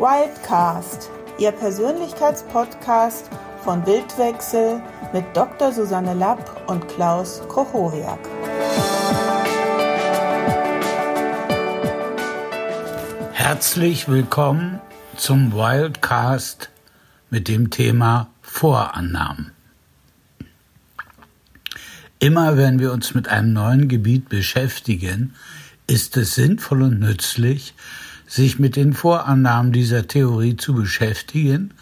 Wildcast, Ihr Persönlichkeitspodcast von Bildwechsel mit Dr. Susanne Lapp und Klaus Kochoriak. Herzlich willkommen zum Wildcast mit dem Thema Vorannahmen. Immer wenn wir uns mit einem neuen Gebiet beschäftigen, ist es sinnvoll und nützlich, sich mit den Vorannahmen dieser Theorie zu beschäftigen,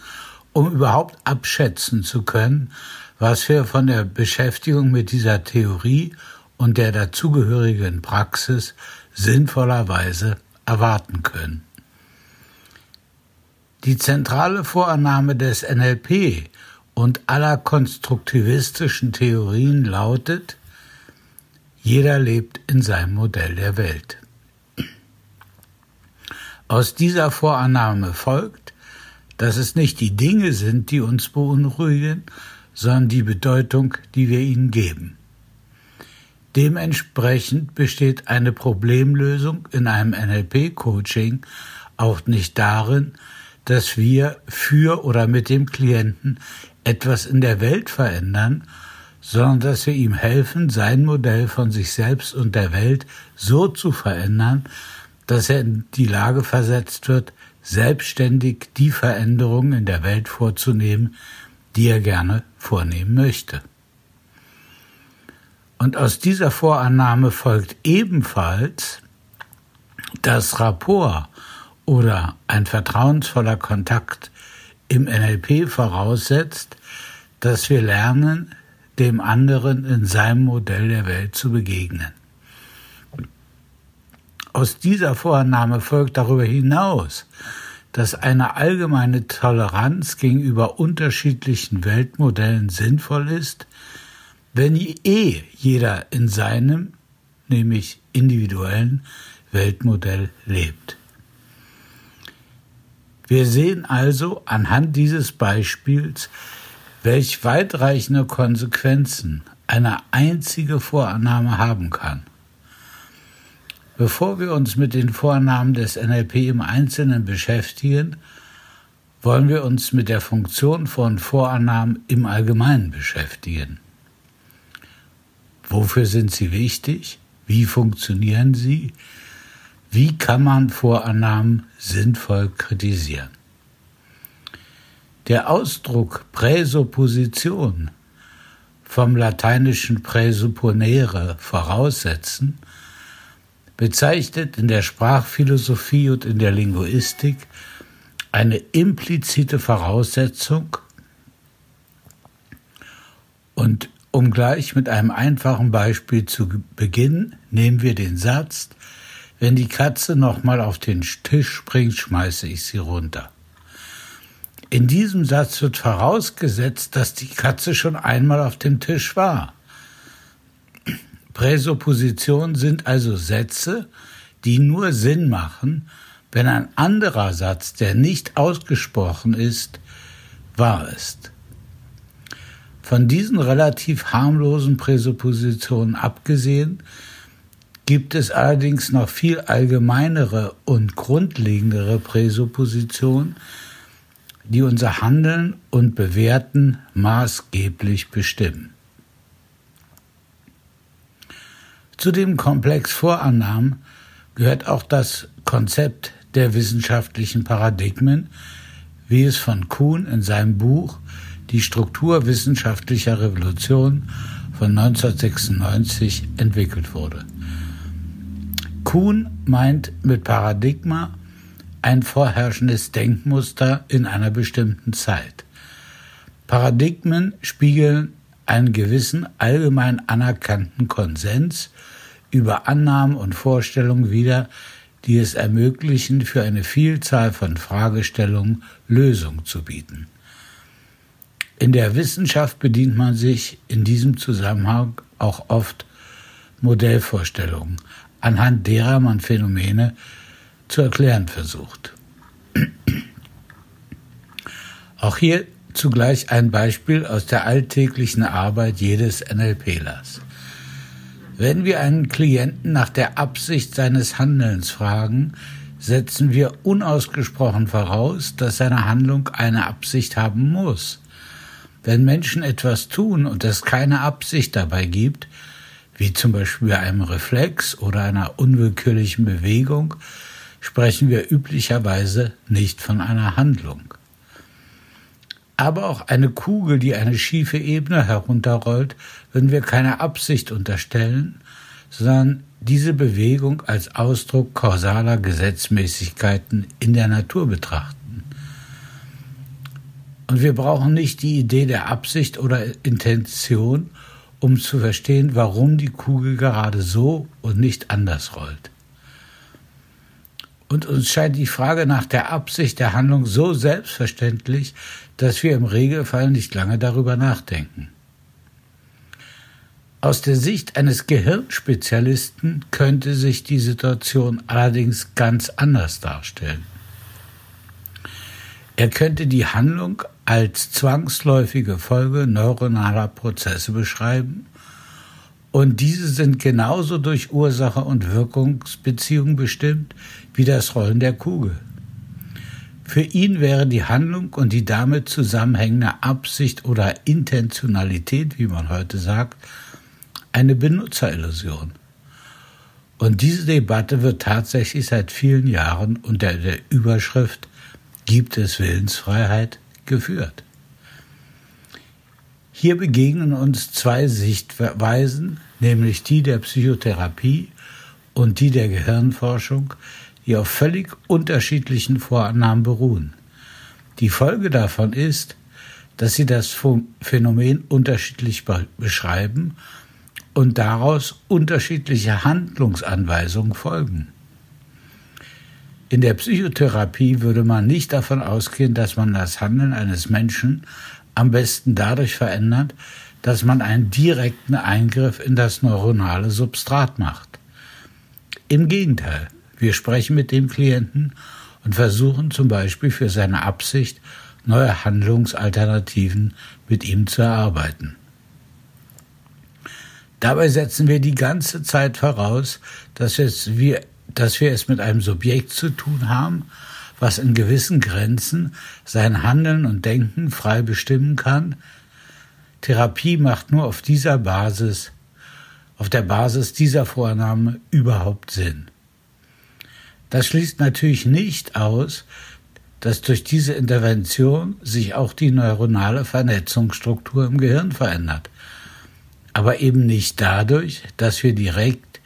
um überhaupt abschätzen zu können, was wir von der Beschäftigung mit dieser Theorie und der dazugehörigen Praxis sinnvollerweise erwarten können. Die zentrale Vorannahme des NLP und aller konstruktivistischen Theorien lautet, jeder lebt in seinem Modell der Welt. Aus dieser Vorannahme folgt, dass es nicht die Dinge sind, die uns beunruhigen, sondern die Bedeutung, die wir ihnen geben. Dementsprechend besteht eine Problemlösung in einem NLP-Coaching auch nicht darin, dass wir für oder mit dem Klienten etwas in der Welt verändern, sondern dass wir ihm helfen, sein Modell von sich selbst und der Welt so zu verändern, dass er in die Lage versetzt wird, selbstständig die Veränderungen in der Welt vorzunehmen, die er gerne vornehmen möchte. Und aus dieser Vorannahme folgt ebenfalls, dass Rapport oder ein vertrauensvoller Kontakt im NLP voraussetzt, dass wir lernen, dem anderen in seinem Modell der Welt zu begegnen. Aus dieser Vorannahme folgt darüber hinaus, dass eine allgemeine Toleranz gegenüber unterschiedlichen Weltmodellen sinnvoll ist, wenn eh jeder in seinem, nämlich individuellen Weltmodell lebt. Wir sehen also anhand dieses Beispiels, welch weitreichende Konsequenzen eine einzige Vorannahme haben kann. Bevor wir uns mit den Vornamen des NLP im Einzelnen beschäftigen, wollen wir uns mit der Funktion von Vorannahmen im Allgemeinen beschäftigen. Wofür sind sie wichtig? Wie funktionieren sie? Wie kann man Vorannahmen sinnvoll kritisieren? Der Ausdruck Präsupposition vom lateinischen präsupponere voraussetzen bezeichnet in der Sprachphilosophie und in der Linguistik eine implizite Voraussetzung und um gleich mit einem einfachen Beispiel zu beginnen, nehmen wir den Satz, wenn die Katze nochmal auf den Tisch springt, schmeiße ich sie runter. In diesem Satz wird vorausgesetzt, dass die Katze schon einmal auf dem Tisch war. Präsuppositionen sind also Sätze, die nur Sinn machen, wenn ein anderer Satz, der nicht ausgesprochen ist, wahr ist. Von diesen relativ harmlosen Präsuppositionen abgesehen, gibt es allerdings noch viel allgemeinere und grundlegendere Präsuppositionen, die unser Handeln und Bewerten maßgeblich bestimmen. Zu dem Komplex Vorannahmen gehört auch das Konzept der wissenschaftlichen Paradigmen, wie es von Kuhn in seinem Buch Die Struktur wissenschaftlicher Revolution von 1996 entwickelt wurde. Kuhn meint mit Paradigma ein vorherrschendes Denkmuster in einer bestimmten Zeit. Paradigmen spiegeln einen gewissen allgemein anerkannten Konsens über Annahmen und Vorstellungen wider, die es ermöglichen, für eine Vielzahl von Fragestellungen Lösungen zu bieten. In der Wissenschaft bedient man sich in diesem Zusammenhang auch oft Modellvorstellungen, anhand derer man Phänomene zu erklären versucht. Auch hier zugleich ein Beispiel aus der alltäglichen Arbeit jedes NLPlers. Wenn wir einen Klienten nach der Absicht seines Handelns fragen, setzen wir unausgesprochen voraus, dass seine Handlung eine Absicht haben muss. Wenn Menschen etwas tun und es keine Absicht dabei gibt, wie zum Beispiel bei einem Reflex oder einer unwillkürlichen Bewegung, sprechen wir üblicherweise nicht von einer Handlung. Aber auch eine Kugel, die eine schiefe Ebene herunterrollt, würden wir keine Absicht unterstellen, sondern diese Bewegung als Ausdruck kausaler Gesetzmäßigkeiten in der Natur betrachten. Und wir brauchen nicht die Idee der Absicht oder Intention, um zu verstehen, warum die Kugel gerade so und nicht anders rollt. Und uns scheint die Frage nach der Absicht der Handlung so selbstverständlich, dass wir im Regelfall nicht lange darüber nachdenken. Aus der Sicht eines Gehirnspezialisten könnte sich die Situation allerdings ganz anders darstellen. Er könnte die Handlung als zwangsläufige Folge neuronaler Prozesse beschreiben und diese sind genauso durch Ursache und Wirkungsbeziehung bestimmt wie das Rollen der Kugel. Für ihn wäre die Handlung und die damit zusammenhängende Absicht oder Intentionalität, wie man heute sagt, eine Benutzerillusion. Und diese Debatte wird tatsächlich seit vielen Jahren unter der Überschrift Gibt es Willensfreiheit geführt. Hier begegnen uns zwei Sichtweisen, nämlich die der Psychotherapie und die der Gehirnforschung, die auf völlig unterschiedlichen Vorannahmen beruhen. Die Folge davon ist, dass sie das Phänomen unterschiedlich beschreiben und daraus unterschiedliche Handlungsanweisungen folgen. In der Psychotherapie würde man nicht davon ausgehen, dass man das Handeln eines Menschen am besten dadurch verändert, dass man einen direkten Eingriff in das neuronale Substrat macht. Im Gegenteil, wir sprechen mit dem Klienten und versuchen zum Beispiel für seine Absicht neue Handlungsalternativen mit ihm zu erarbeiten. Dabei setzen wir die ganze Zeit voraus, dass wir dass wir es mit einem Subjekt zu tun haben, was in gewissen Grenzen sein Handeln und Denken frei bestimmen kann. Therapie macht nur auf dieser Basis, auf der Basis dieser Vornahme überhaupt Sinn. Das schließt natürlich nicht aus, dass durch diese Intervention sich auch die neuronale Vernetzungsstruktur im Gehirn verändert. Aber eben nicht dadurch, dass wir direkt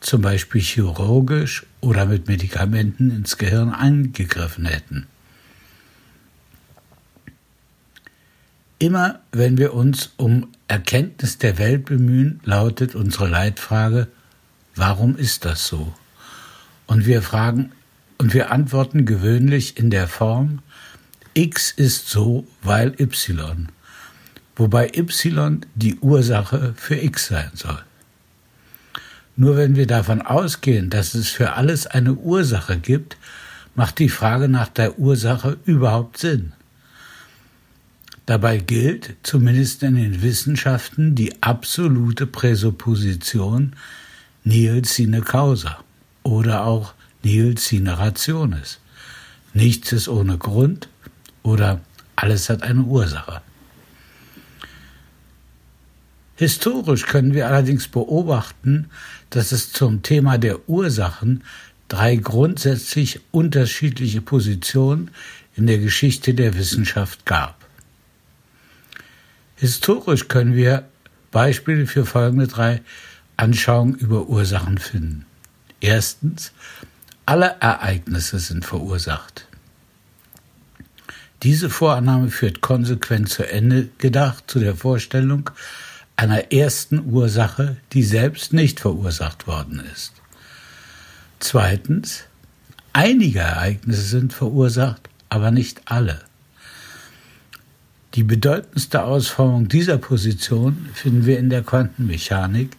zum Beispiel chirurgisch oder mit Medikamenten ins Gehirn eingegriffen hätten. Immer wenn wir uns um Erkenntnis der Welt bemühen, lautet unsere Leitfrage, warum ist das so? Und wir fragen und wir antworten gewöhnlich in der Form X ist so, weil Y, wobei Y die Ursache für X sein soll. Nur wenn wir davon ausgehen, dass es für alles eine Ursache gibt, macht die Frage nach der Ursache überhaupt Sinn. Dabei gilt, zumindest in den Wissenschaften, die absolute Präsupposition nihil sine causa oder auch nihil sine rationis. Nichts ist ohne Grund oder alles hat eine Ursache. Historisch können wir allerdings beobachten, dass es zum Thema der Ursachen drei grundsätzlich unterschiedliche Positionen in der Geschichte der Wissenschaft gab. Historisch können wir Beispiele für folgende drei Anschauungen über Ursachen finden. Erstens, alle Ereignisse sind verursacht. Diese Vorannahme führt konsequent zu Ende gedacht zu der Vorstellung, einer ersten Ursache, die selbst nicht verursacht worden ist. Zweitens, einige Ereignisse sind verursacht, aber nicht alle. Die bedeutendste Ausformung dieser Position finden wir in der Quantenmechanik,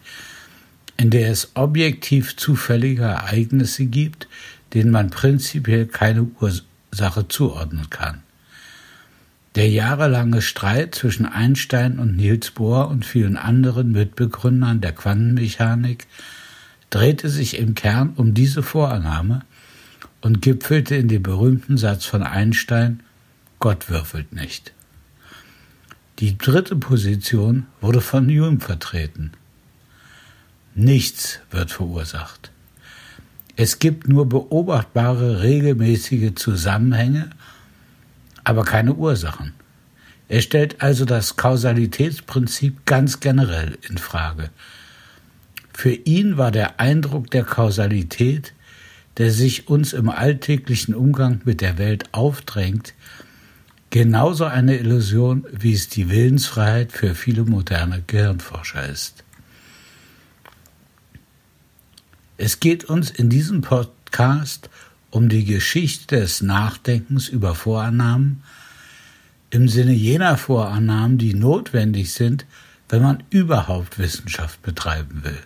in der es objektiv zufällige Ereignisse gibt, denen man prinzipiell keine Ursache zuordnen kann. Der jahrelange Streit zwischen Einstein und Niels Bohr und vielen anderen Mitbegründern der Quantenmechanik drehte sich im Kern um diese Vorannahme und gipfelte in dem berühmten Satz von Einstein, Gott würfelt nicht. Die dritte Position wurde von Hume vertreten. Nichts wird verursacht. Es gibt nur beobachtbare regelmäßige Zusammenhänge, aber keine Ursachen. Er stellt also das Kausalitätsprinzip ganz generell in Frage. Für ihn war der Eindruck der Kausalität, der sich uns im alltäglichen Umgang mit der Welt aufdrängt, genauso eine Illusion, wie es die Willensfreiheit für viele moderne Gehirnforscher ist. Es geht uns in diesem Podcast um die Geschichte des Nachdenkens über Vorannahmen im Sinne jener Vorannahmen, die notwendig sind, wenn man überhaupt Wissenschaft betreiben will.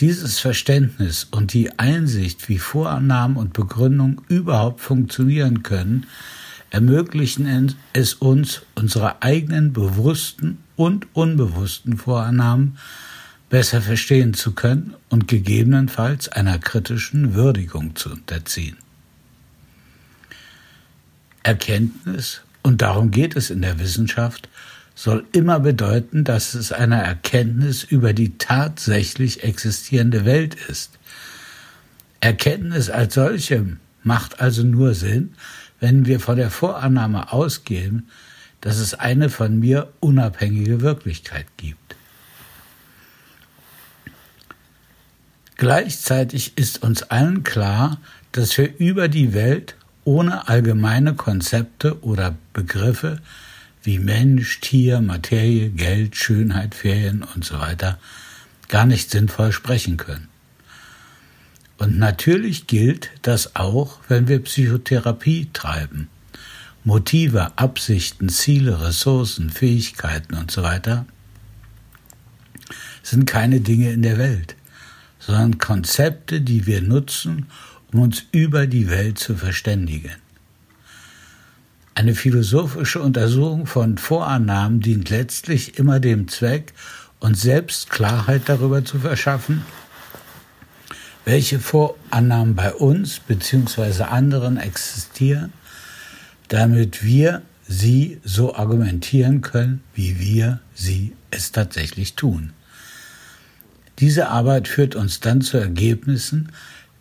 Dieses Verständnis und die Einsicht, wie Vorannahmen und Begründung überhaupt funktionieren können, ermöglichen es uns, unsere eigenen bewussten und unbewussten Vorannahmen besser verstehen zu können und gegebenenfalls einer kritischen Würdigung zu unterziehen. Erkenntnis, und darum geht es in der Wissenschaft, soll immer bedeuten, dass es eine Erkenntnis über die tatsächlich existierende Welt ist. Erkenntnis als solche macht also nur Sinn, wenn wir von der Vorannahme ausgehen, dass es eine von mir unabhängige Wirklichkeit gibt. Gleichzeitig ist uns allen klar, dass wir über die Welt ohne allgemeine Konzepte oder Begriffe wie Mensch, Tier, Materie, Geld, Schönheit, Ferien und so weiter gar nicht sinnvoll sprechen können. Und natürlich gilt das auch, wenn wir Psychotherapie treiben. Motive, Absichten, Ziele, Ressourcen, Fähigkeiten und so weiter sind keine Dinge in der Welt, sondern Konzepte, die wir nutzen, um uns über die Welt zu verständigen. Eine philosophische Untersuchung von Vorannahmen dient letztlich immer dem Zweck, uns selbst Klarheit darüber zu verschaffen, welche Vorannahmen bei uns bzw. anderen existieren, damit wir sie so argumentieren können, wie wir sie es tatsächlich tun. Diese Arbeit führt uns dann zu Ergebnissen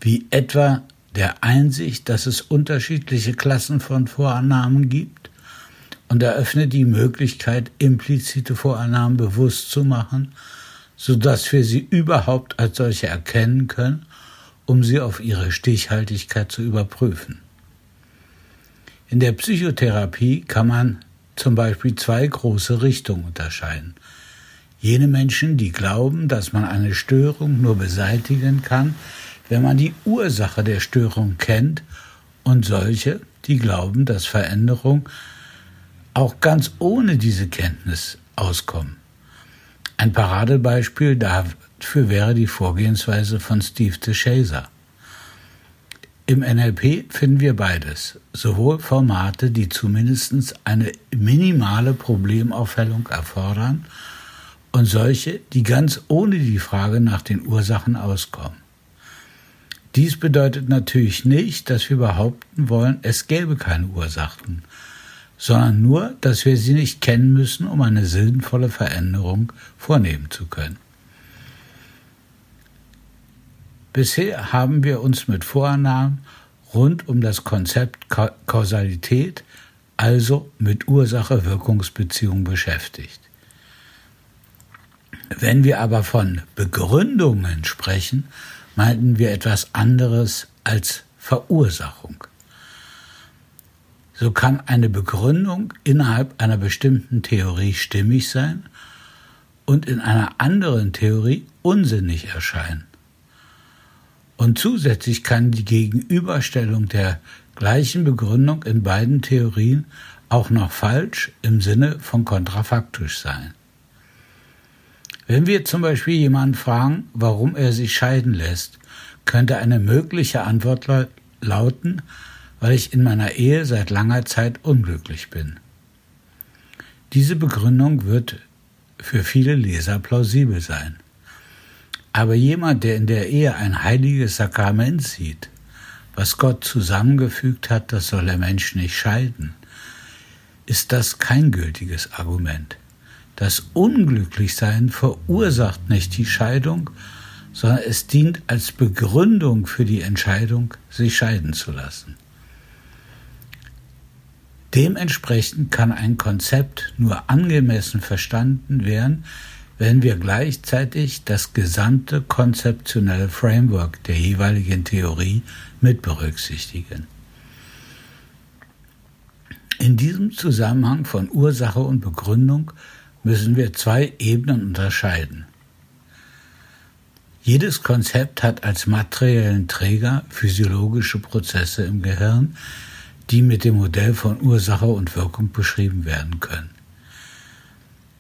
wie etwa der Einsicht, dass es unterschiedliche Klassen von Vorannahmen gibt und eröffnet die Möglichkeit, implizite Vorannahmen bewusst zu machen, sodass wir sie überhaupt als solche erkennen können um sie auf ihre Stichhaltigkeit zu überprüfen. In der Psychotherapie kann man zum Beispiel zwei große Richtungen unterscheiden. Jene Menschen, die glauben, dass man eine Störung nur beseitigen kann, wenn man die Ursache der Störung kennt, und solche, die glauben, dass Veränderung auch ganz ohne diese Kenntnis auskommen. Ein Paradebeispiel Dafür wäre die Vorgehensweise von Steve DeShazer. Im NLP finden wir beides, sowohl Formate, die zumindest eine minimale Problemaufhellung erfordern, und solche, die ganz ohne die Frage nach den Ursachen auskommen. Dies bedeutet natürlich nicht, dass wir behaupten wollen, es gäbe keine Ursachen, sondern nur, dass wir sie nicht kennen müssen, um eine sinnvolle Veränderung vornehmen zu können. Bisher haben wir uns mit Vorannahmen rund um das Konzept Ka Kausalität, also mit Ursache-Wirkungsbeziehung beschäftigt. Wenn wir aber von Begründungen sprechen, meinten wir etwas anderes als Verursachung. So kann eine Begründung innerhalb einer bestimmten Theorie stimmig sein und in einer anderen Theorie unsinnig erscheinen. Und zusätzlich kann die Gegenüberstellung der gleichen Begründung in beiden Theorien auch noch falsch im Sinne von kontrafaktisch sein. Wenn wir zum Beispiel jemanden fragen, warum er sich scheiden lässt, könnte eine mögliche Antwort lauten, weil ich in meiner Ehe seit langer Zeit unglücklich bin. Diese Begründung wird für viele Leser plausibel sein. Aber jemand, der in der Ehe ein heiliges Sakrament sieht, was Gott zusammengefügt hat, das soll der Mensch nicht scheiden, ist das kein gültiges Argument. Das Unglücklichsein verursacht nicht die Scheidung, sondern es dient als Begründung für die Entscheidung, sich scheiden zu lassen. Dementsprechend kann ein Konzept nur angemessen verstanden werden, wenn wir gleichzeitig das gesamte konzeptionelle Framework der jeweiligen Theorie mit berücksichtigen. In diesem Zusammenhang von Ursache und Begründung müssen wir zwei Ebenen unterscheiden. Jedes Konzept hat als materiellen Träger physiologische Prozesse im Gehirn, die mit dem Modell von Ursache und Wirkung beschrieben werden können.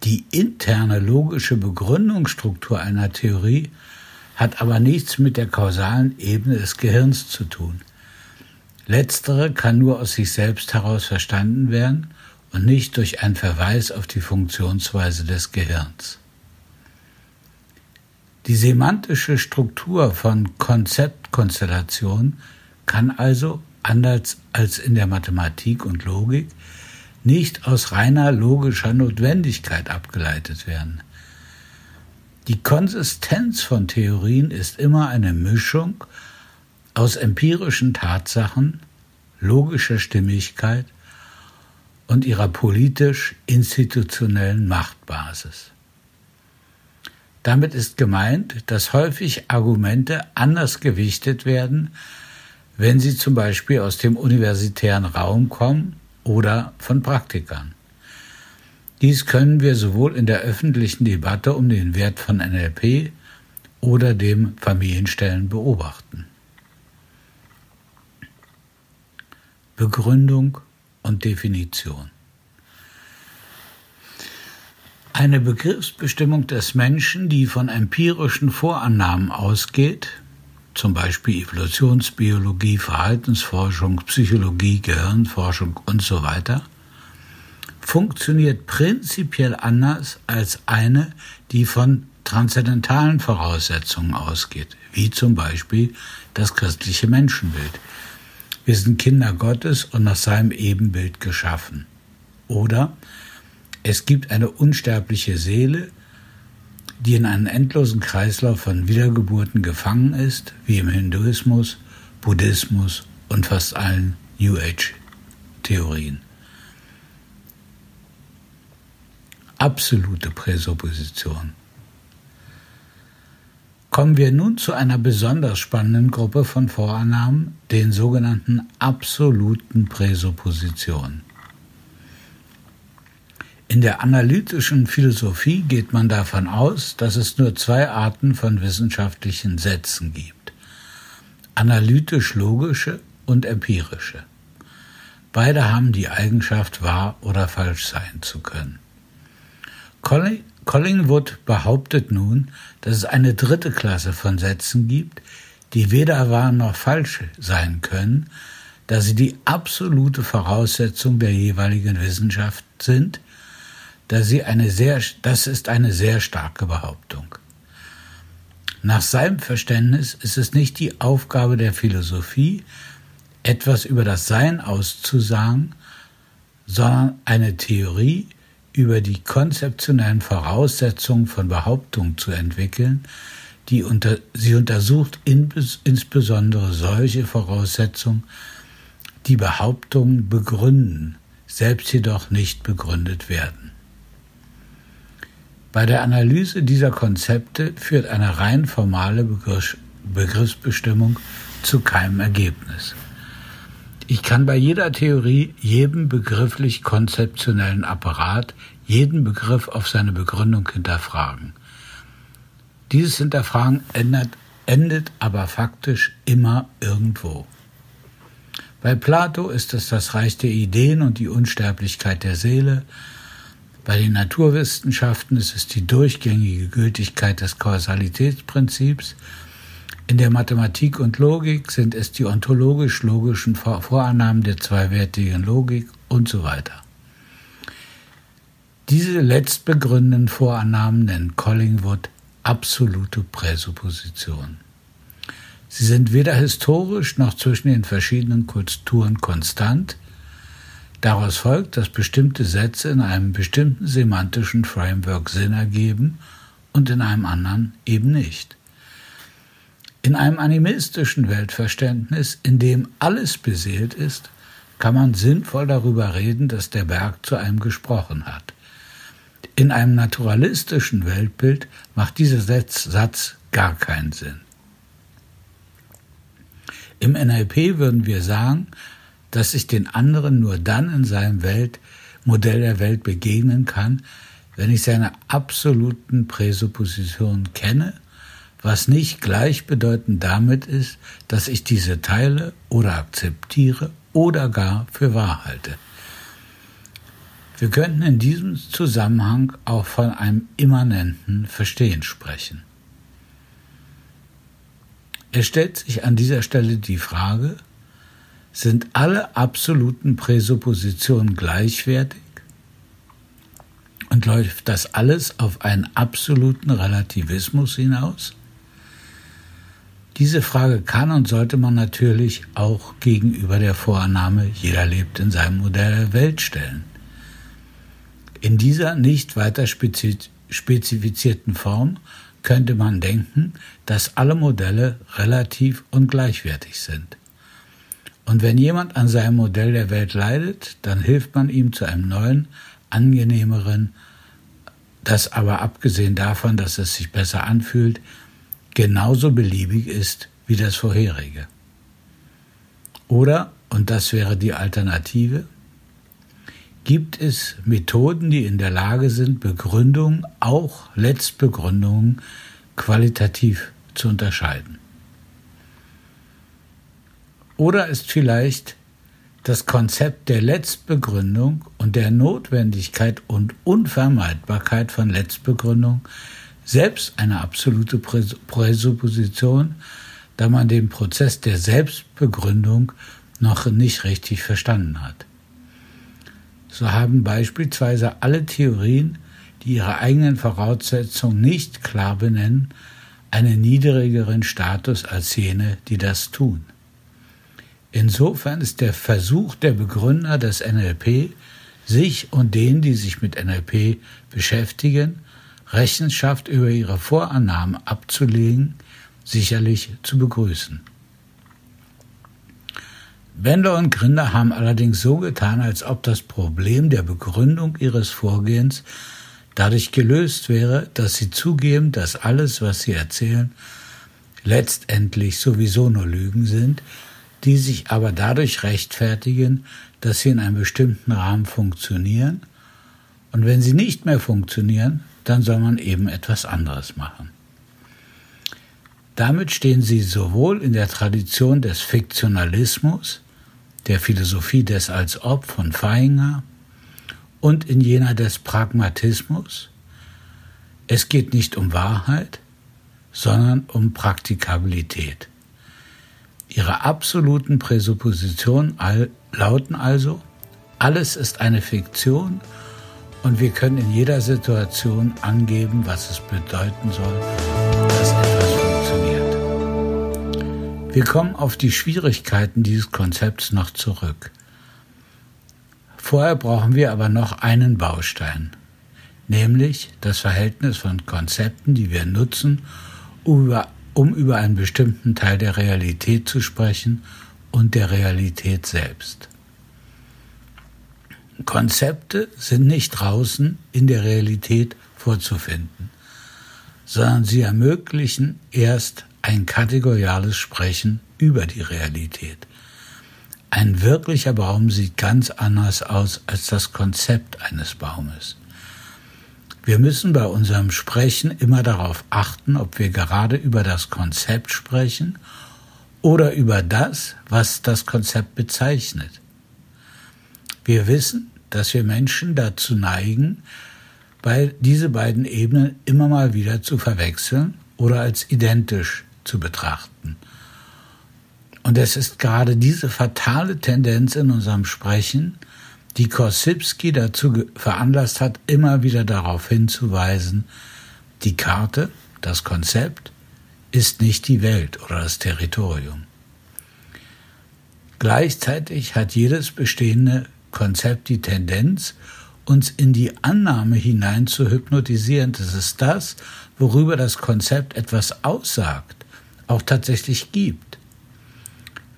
Die interne logische Begründungsstruktur einer Theorie hat aber nichts mit der kausalen Ebene des Gehirns zu tun. Letztere kann nur aus sich selbst heraus verstanden werden und nicht durch einen Verweis auf die Funktionsweise des Gehirns. Die semantische Struktur von Konzeptkonstellationen kann also, anders als in der Mathematik und Logik, nicht aus reiner logischer Notwendigkeit abgeleitet werden. Die Konsistenz von Theorien ist immer eine Mischung aus empirischen Tatsachen, logischer Stimmigkeit und ihrer politisch-institutionellen Machtbasis. Damit ist gemeint, dass häufig Argumente anders gewichtet werden, wenn sie zum Beispiel aus dem universitären Raum kommen oder von Praktikern. Dies können wir sowohl in der öffentlichen Debatte um den Wert von NLP oder dem Familienstellen beobachten. Begründung und Definition. Eine Begriffsbestimmung des Menschen, die von empirischen Vorannahmen ausgeht, zum Beispiel Evolutionsbiologie, Verhaltensforschung, Psychologie, Gehirnforschung und so weiter, funktioniert prinzipiell anders als eine, die von transzendentalen Voraussetzungen ausgeht, wie zum Beispiel das christliche Menschenbild. Wir sind Kinder Gottes und nach seinem Ebenbild geschaffen. Oder es gibt eine unsterbliche Seele, die in einem endlosen Kreislauf von Wiedergeburten gefangen ist, wie im Hinduismus, Buddhismus und fast allen New Age-Theorien. Absolute Präsupposition. Kommen wir nun zu einer besonders spannenden Gruppe von Vorannahmen, den sogenannten absoluten Präsuppositionen. In der analytischen Philosophie geht man davon aus, dass es nur zwei Arten von wissenschaftlichen Sätzen gibt. Analytisch-logische und empirische. Beide haben die Eigenschaft, wahr oder falsch sein zu können. Collingwood behauptet nun, dass es eine dritte Klasse von Sätzen gibt, die weder wahr noch falsch sein können, da sie die absolute Voraussetzung der jeweiligen Wissenschaft sind, da sie eine sehr, das ist eine sehr starke Behauptung. Nach seinem Verständnis ist es nicht die Aufgabe der Philosophie, etwas über das Sein auszusagen, sondern eine Theorie über die konzeptionellen Voraussetzungen von Behauptungen zu entwickeln, die unter, sie untersucht in, insbesondere solche Voraussetzungen, die Behauptungen begründen, selbst jedoch nicht begründet werden. Bei der Analyse dieser Konzepte führt eine rein formale Begriffsbestimmung zu keinem Ergebnis. Ich kann bei jeder Theorie, jedem begrifflich konzeptionellen Apparat, jeden Begriff auf seine Begründung hinterfragen. Dieses Hinterfragen ändert, endet aber faktisch immer irgendwo. Bei Plato ist es das Reich der Ideen und die Unsterblichkeit der Seele, bei den Naturwissenschaften ist es die durchgängige Gültigkeit des Kausalitätsprinzips. In der Mathematik und Logik sind es die ontologisch-logischen Vorannahmen der zweiwertigen Logik und so weiter. Diese letztbegründenden Vorannahmen nennt Collingwood absolute Präsupposition. Sie sind weder historisch noch zwischen den verschiedenen Kulturen konstant. Daraus folgt, dass bestimmte Sätze in einem bestimmten semantischen Framework Sinn ergeben und in einem anderen eben nicht. In einem animistischen Weltverständnis, in dem alles beseelt ist, kann man sinnvoll darüber reden, dass der Berg zu einem gesprochen hat. In einem naturalistischen Weltbild macht dieser Satz gar keinen Sinn. Im NLP würden wir sagen, dass ich den anderen nur dann in seinem Welt, Modell der Welt begegnen kann, wenn ich seine absoluten Präsuppositionen kenne, was nicht gleichbedeutend damit ist, dass ich diese teile oder akzeptiere oder gar für wahr halte. Wir könnten in diesem Zusammenhang auch von einem immanenten Verstehen sprechen. Es stellt sich an dieser Stelle die Frage, sind alle absoluten Präsuppositionen gleichwertig? Und läuft das alles auf einen absoluten Relativismus hinaus? Diese Frage kann und sollte man natürlich auch gegenüber der Vorannahme, jeder lebt in seinem Modell der Welt stellen. In dieser nicht weiter spezifizierten Form könnte man denken, dass alle Modelle relativ und gleichwertig sind. Und wenn jemand an seinem Modell der Welt leidet, dann hilft man ihm zu einem neuen, angenehmeren, das aber abgesehen davon, dass es sich besser anfühlt, genauso beliebig ist wie das vorherige. Oder, und das wäre die Alternative, gibt es Methoden, die in der Lage sind, Begründungen, auch Letztbegründungen, qualitativ zu unterscheiden. Oder ist vielleicht das Konzept der Letztbegründung und der Notwendigkeit und Unvermeidbarkeit von Letztbegründung selbst eine absolute Präsupposition, da man den Prozess der Selbstbegründung noch nicht richtig verstanden hat. So haben beispielsweise alle Theorien, die ihre eigenen Voraussetzungen nicht klar benennen, einen niedrigeren Status als jene, die das tun. Insofern ist der Versuch der Begründer des NLP, sich und denen, die sich mit NLP beschäftigen, Rechenschaft über ihre Vorannahmen abzulegen, sicherlich zu begrüßen. Bender und Grinder haben allerdings so getan, als ob das Problem der Begründung ihres Vorgehens dadurch gelöst wäre, dass sie zugeben, dass alles, was sie erzählen, letztendlich sowieso nur Lügen sind, die sich aber dadurch rechtfertigen, dass sie in einem bestimmten Rahmen funktionieren, und wenn sie nicht mehr funktionieren, dann soll man eben etwas anderes machen. Damit stehen sie sowohl in der Tradition des Fiktionalismus, der Philosophie des Als Ob von Feinger und in jener des Pragmatismus. Es geht nicht um Wahrheit, sondern um Praktikabilität. Ihre absoluten Präsuppositionen lauten also, alles ist eine Fiktion und wir können in jeder Situation angeben, was es bedeuten soll, dass etwas funktioniert. Wir kommen auf die Schwierigkeiten dieses Konzepts noch zurück. Vorher brauchen wir aber noch einen Baustein, nämlich das Verhältnis von Konzepten, die wir nutzen, um über, einen bestimmten Teil der Realität zu sprechen und der Realität selbst. Konzepte sind nicht draußen in der Realität vorzufinden, sondern sie ermöglichen erst ein kategoriales Sprechen über die Realität. Ein wirklicher Baum sieht ganz anders aus als das Konzept eines Baumes. Wir müssen bei unserem Sprechen immer darauf achten, ob wir gerade über das Konzept sprechen oder über das, was das Konzept bezeichnet. Wir wissen, dass wir Menschen dazu neigen, weil diese beiden Ebenen immer mal wieder zu verwechseln oder als identisch zu betrachten. Und es ist gerade diese fatale Tendenz in unserem Sprechen, die Korsipski dazu veranlasst hat, immer wieder darauf hinzuweisen, die Karte, das Konzept, ist nicht die Welt oder das Territorium. Gleichzeitig hat jedes bestehende Konzept die Tendenz, uns in die Annahme hinein zu hypnotisieren, dass es das, worüber das Konzept etwas aussagt, auch tatsächlich gibt.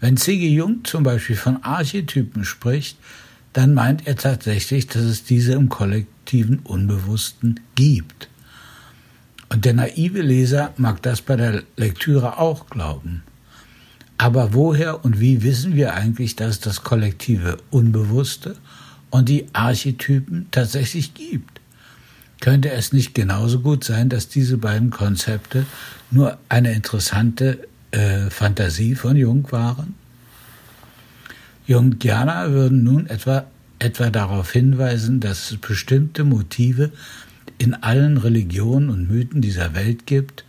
Wenn C.G. Jung zum Beispiel von Archetypen spricht, dann meint er tatsächlich, dass es diese im kollektiven Unbewussten gibt. Und der naive Leser mag das bei der Lektüre auch glauben. Aber woher und wie wissen wir eigentlich, dass das kollektive Unbewusste und die Archetypen tatsächlich gibt? Könnte es nicht genauso gut sein, dass diese beiden Konzepte nur eine interessante äh, Fantasie von Jung waren? Jungianer würden nun etwa, etwa darauf hinweisen, dass es bestimmte Motive in allen Religionen und Mythen dieser Welt gibt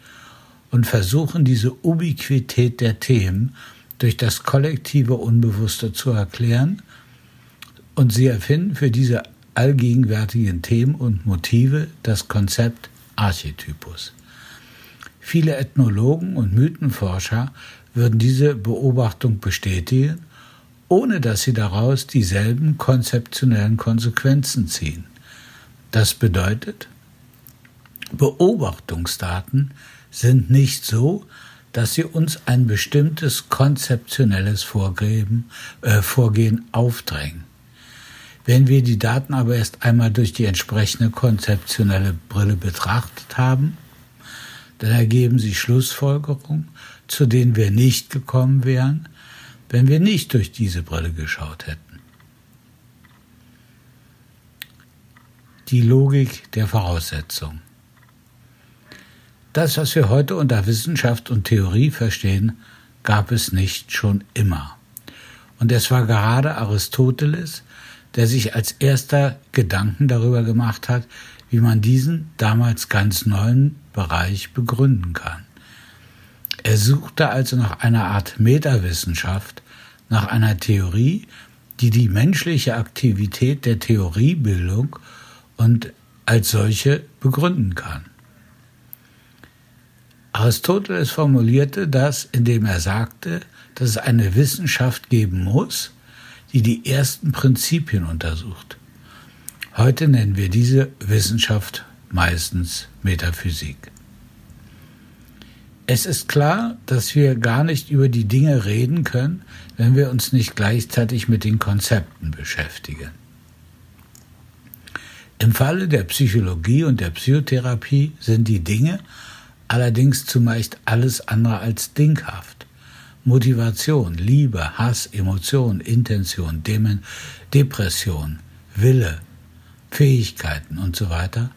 und versuchen, diese Ubiquität der Themen durch das kollektive Unbewusste zu erklären, und sie erfinden für diese allgegenwärtigen Themen und Motive das Konzept Archetypus. Viele Ethnologen und Mythenforscher würden diese Beobachtung bestätigen, ohne dass sie daraus dieselben konzeptionellen Konsequenzen ziehen. Das bedeutet, Beobachtungsdaten sind nicht so, dass sie uns ein bestimmtes konzeptionelles Vorgehen, äh, Vorgehen aufdrängen. Wenn wir die Daten aber erst einmal durch die entsprechende konzeptionelle Brille betrachtet haben, dann ergeben sich Schlussfolgerungen, zu denen wir nicht gekommen wären, wenn wir nicht durch diese Brille geschaut hätten. Die Logik der Voraussetzung. Das, was wir heute unter Wissenschaft und Theorie verstehen, gab es nicht schon immer. Und es war gerade Aristoteles, der sich als erster Gedanken darüber gemacht hat, wie man diesen damals ganz neuen Bereich begründen kann. Er suchte also nach einer Art Metawissenschaft, nach einer Theorie, die die menschliche Aktivität der Theoriebildung und als solche begründen kann. Aristoteles formulierte das, indem er sagte, dass es eine Wissenschaft geben muss, die die ersten Prinzipien untersucht. Heute nennen wir diese Wissenschaft meistens Metaphysik. Es ist klar, dass wir gar nicht über die Dinge reden können, wenn wir uns nicht gleichzeitig mit den Konzepten beschäftigen. Im Falle der Psychologie und der Psychotherapie sind die Dinge allerdings zumeist alles andere als dinghaft. Motivation, Liebe, Hass, Emotion, Intention, Demen, Depression, Wille, Fähigkeiten und so weiter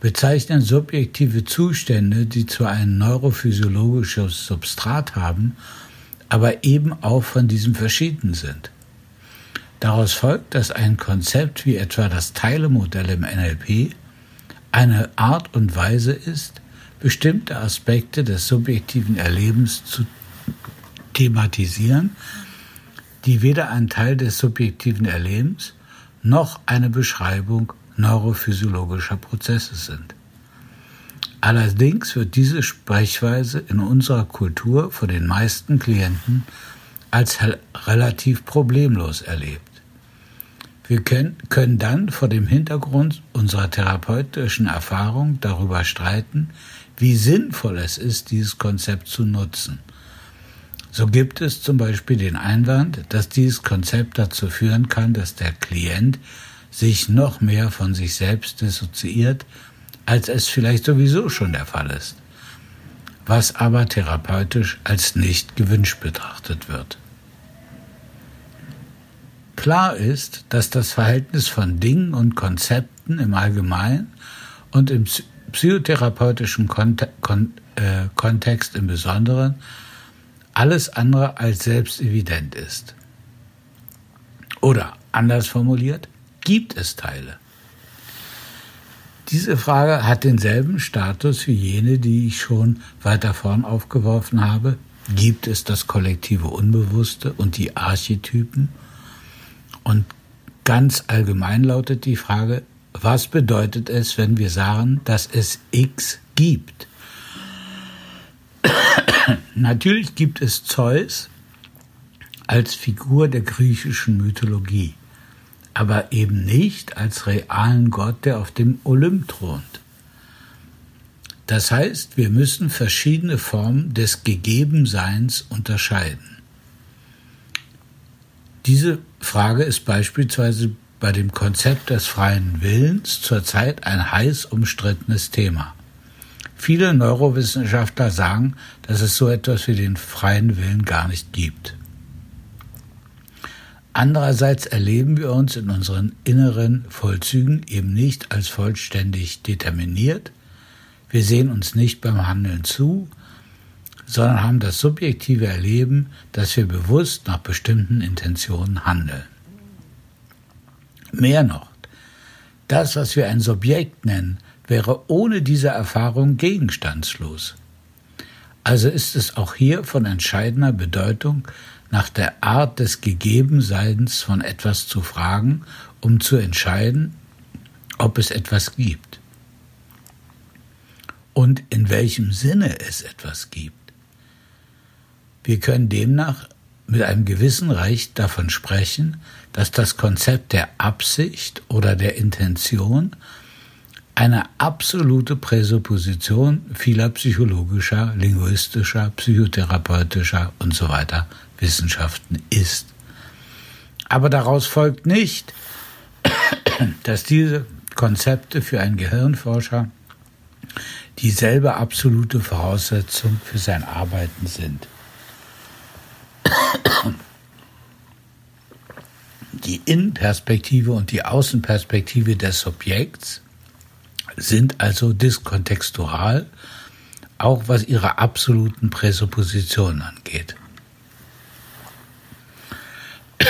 bezeichnen subjektive Zustände, die zwar ein neurophysiologisches Substrat haben, aber eben auch von diesem verschieden sind. Daraus folgt, dass ein Konzept wie etwa das Teilemodell im NLP eine Art und Weise ist, bestimmte Aspekte des subjektiven Erlebens zu thematisieren, die weder ein Teil des subjektiven Erlebens noch eine Beschreibung neurophysiologischer Prozesse sind. Allerdings wird diese Sprechweise in unserer Kultur von den meisten Klienten als relativ problemlos erlebt. Wir können, dann vor dem Hintergrund unserer therapeutischen Erfahrung darüber streiten, wie sinnvoll es ist, dieses Konzept zu nutzen. So gibt es zum Beispiel den Einwand, dass dieses Konzept dazu führen kann, dass der Klient sich noch mehr von sich selbst dissoziiert, als es vielleicht sowieso schon der Fall ist, was aber therapeutisch als nicht gewünscht betrachtet wird. Klar ist, dass das Verhältnis von Dingen und Konzepten im Allgemeinen und im psychotherapeutischen äh, Kontext im Besonderen alles andere als selbstevident ist. Oder anders formuliert, gibt es Teile? Diese Frage hat denselben Status wie jene, die ich schon weiter vorn aufgeworfen habe. Gibt es das kollektive Unbewusste und die Archetypen? Und ganz allgemein lautet die Frage, was bedeutet es, wenn wir sagen, dass es X gibt? Natürlich gibt es Zeus als Figur der griechischen Mythologie, aber eben nicht als realen Gott, der auf dem Olymp thront. Das heißt, wir müssen verschiedene Formen des Gegebenseins unterscheiden. Diese Frage ist beispielsweise bei dem Konzept des freien Willens zurzeit ein heiß umstrittenes Thema. Viele Neurowissenschaftler sagen, dass es so etwas wie den freien Willen gar nicht gibt. Andererseits erleben wir uns in unseren inneren Vollzügen eben nicht als vollständig determiniert. Wir sehen uns nicht beim Handeln zu, sondern haben das subjektive Erleben, dass wir bewusst nach bestimmten Intentionen handeln. Mehr noch, das, was wir ein Subjekt nennen, wäre ohne diese Erfahrung gegenstandslos. Also ist es auch hier von entscheidender Bedeutung, nach der Art des Gegebenseins von etwas zu fragen, um zu entscheiden, ob es etwas gibt und in welchem Sinne es etwas gibt. Wir können demnach mit einem gewissen Recht davon sprechen, dass das Konzept der Absicht oder der Intention eine absolute Präsupposition vieler psychologischer, linguistischer, psychotherapeutischer und so weiter Wissenschaften ist. Aber daraus folgt nicht, dass diese Konzepte für einen Gehirnforscher dieselbe absolute Voraussetzung für sein Arbeiten sind. Die Innenperspektive und die Außenperspektive des Subjekts sind also diskontextual, auch was ihre absoluten Präsuppositionen angeht.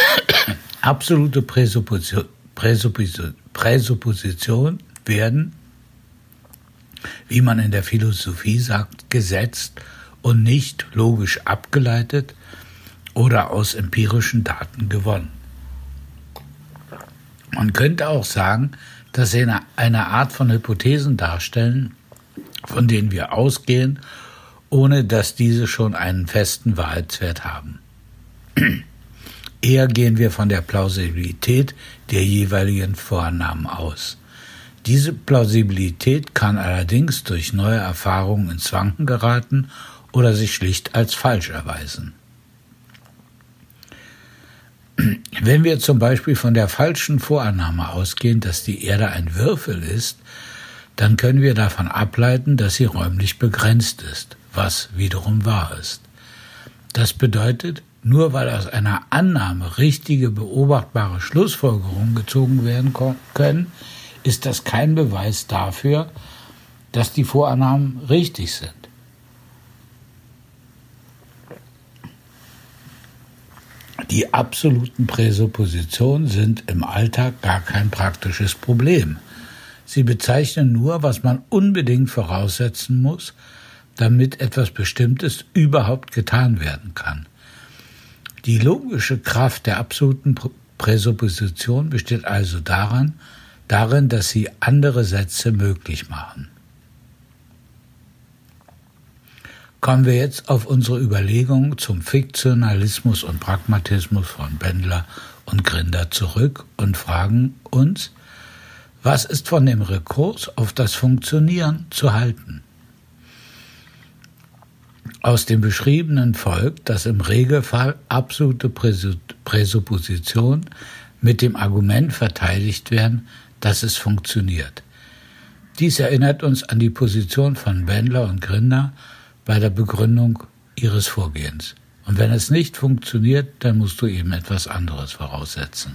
Absolute Präsupposition, Präsupposition, Präsupposition werden, wie man in der Philosophie sagt, gesetzt und nicht logisch abgeleitet oder aus empirischen Daten gewonnen. Man könnte auch sagen, dass sie eine Art von Hypothesen darstellen, von denen wir ausgehen, ohne dass diese schon einen festen Wahrheitswert haben. Eher gehen wir von der Plausibilität der jeweiligen Vornamen aus. Diese Plausibilität kann allerdings durch neue Erfahrungen ins Wanken geraten oder sich schlicht als falsch erweisen. Wenn wir zum Beispiel von der falschen Vorannahme ausgehen, dass die Erde ein Würfel ist, dann können wir davon ableiten, dass sie räumlich begrenzt ist, was wiederum wahr ist. Das bedeutet, nur weil aus einer Annahme richtige beobachtbare Schlussfolgerungen gezogen werden können, ist das kein Beweis dafür, dass die Vorannahmen richtig sind. Die absoluten Präsuppositionen sind im Alltag gar kein praktisches Problem. Sie bezeichnen nur, was man unbedingt voraussetzen muss, damit etwas Bestimmtes überhaupt getan werden kann. Die logische Kraft der absoluten Präsupposition besteht also daran, darin, dass sie andere Sätze möglich machen. Kommen wir jetzt auf unsere Überlegungen zum Fiktionalismus und Pragmatismus von Bendler und Grinder zurück und fragen uns, was ist von dem Rekurs auf das Funktionieren zu halten? Aus dem Beschriebenen folgt, dass im Regelfall absolute Präsuppositionen mit dem Argument verteidigt werden, dass es funktioniert. Dies erinnert uns an die Position von Bendler und Grinder bei der Begründung ihres Vorgehens. Und wenn es nicht funktioniert, dann musst du eben etwas anderes voraussetzen.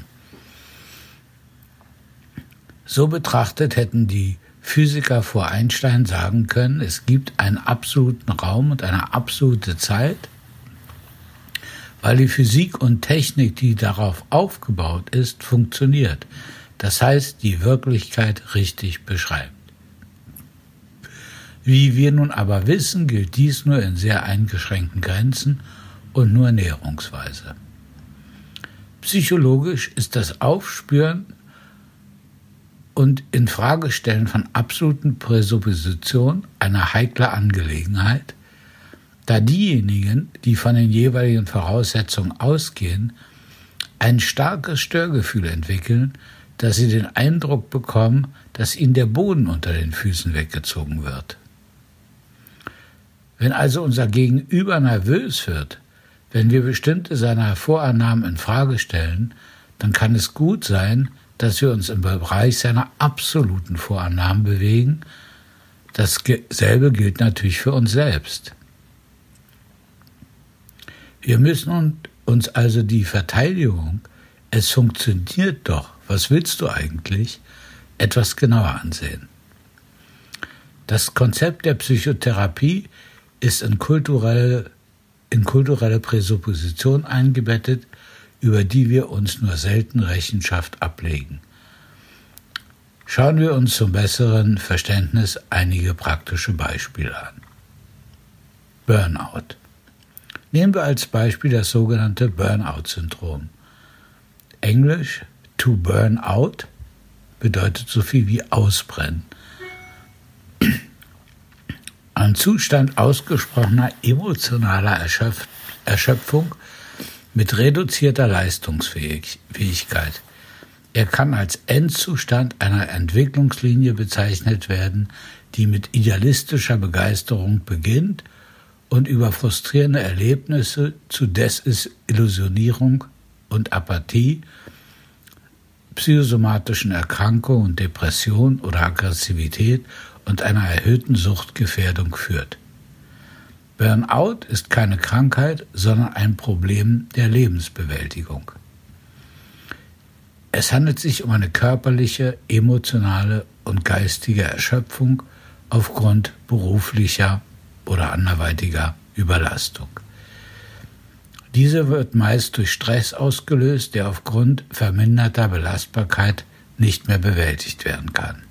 So betrachtet hätten die Physiker vor Einstein sagen können, es gibt einen absoluten Raum und eine absolute Zeit, weil die Physik und Technik, die darauf aufgebaut ist, funktioniert. Das heißt, die Wirklichkeit richtig beschreibt. Wie wir nun aber wissen, gilt dies nur in sehr eingeschränkten Grenzen und nur näherungsweise. Psychologisch ist das Aufspüren und Infragestellen von absoluten Präsuppositionen eine heikle Angelegenheit, da diejenigen, die von den jeweiligen Voraussetzungen ausgehen, ein starkes Störgefühl entwickeln, dass sie den Eindruck bekommen, dass ihnen der Boden unter den Füßen weggezogen wird. Wenn also unser Gegenüber nervös wird, wenn wir bestimmte seiner Vorannahmen in Frage stellen, dann kann es gut sein, dass wir uns im Bereich seiner absoluten Vorannahmen bewegen. Dasselbe gilt natürlich für uns selbst. Wir müssen uns also die Verteidigung, es funktioniert doch, was willst du eigentlich, etwas genauer ansehen. Das Konzept der Psychotherapie ist in kulturelle, in kulturelle Präsupposition eingebettet, über die wir uns nur selten Rechenschaft ablegen. Schauen wir uns zum besseren Verständnis einige praktische Beispiele an. Burnout. Nehmen wir als Beispiel das sogenannte Burnout-Syndrom. Englisch to burn out bedeutet so viel wie ausbrennen. Ein Zustand ausgesprochener emotionaler Erschöpfung mit reduzierter Leistungsfähigkeit. Er kann als Endzustand einer Entwicklungslinie bezeichnet werden, die mit idealistischer Begeisterung beginnt und über frustrierende Erlebnisse zu Desillusionierung und Apathie, psychosomatischen Erkrankungen Depression oder Aggressivität und einer erhöhten Suchtgefährdung führt. Burnout ist keine Krankheit, sondern ein Problem der Lebensbewältigung. Es handelt sich um eine körperliche, emotionale und geistige Erschöpfung aufgrund beruflicher oder anderweitiger Überlastung. Diese wird meist durch Stress ausgelöst, der aufgrund verminderter Belastbarkeit nicht mehr bewältigt werden kann.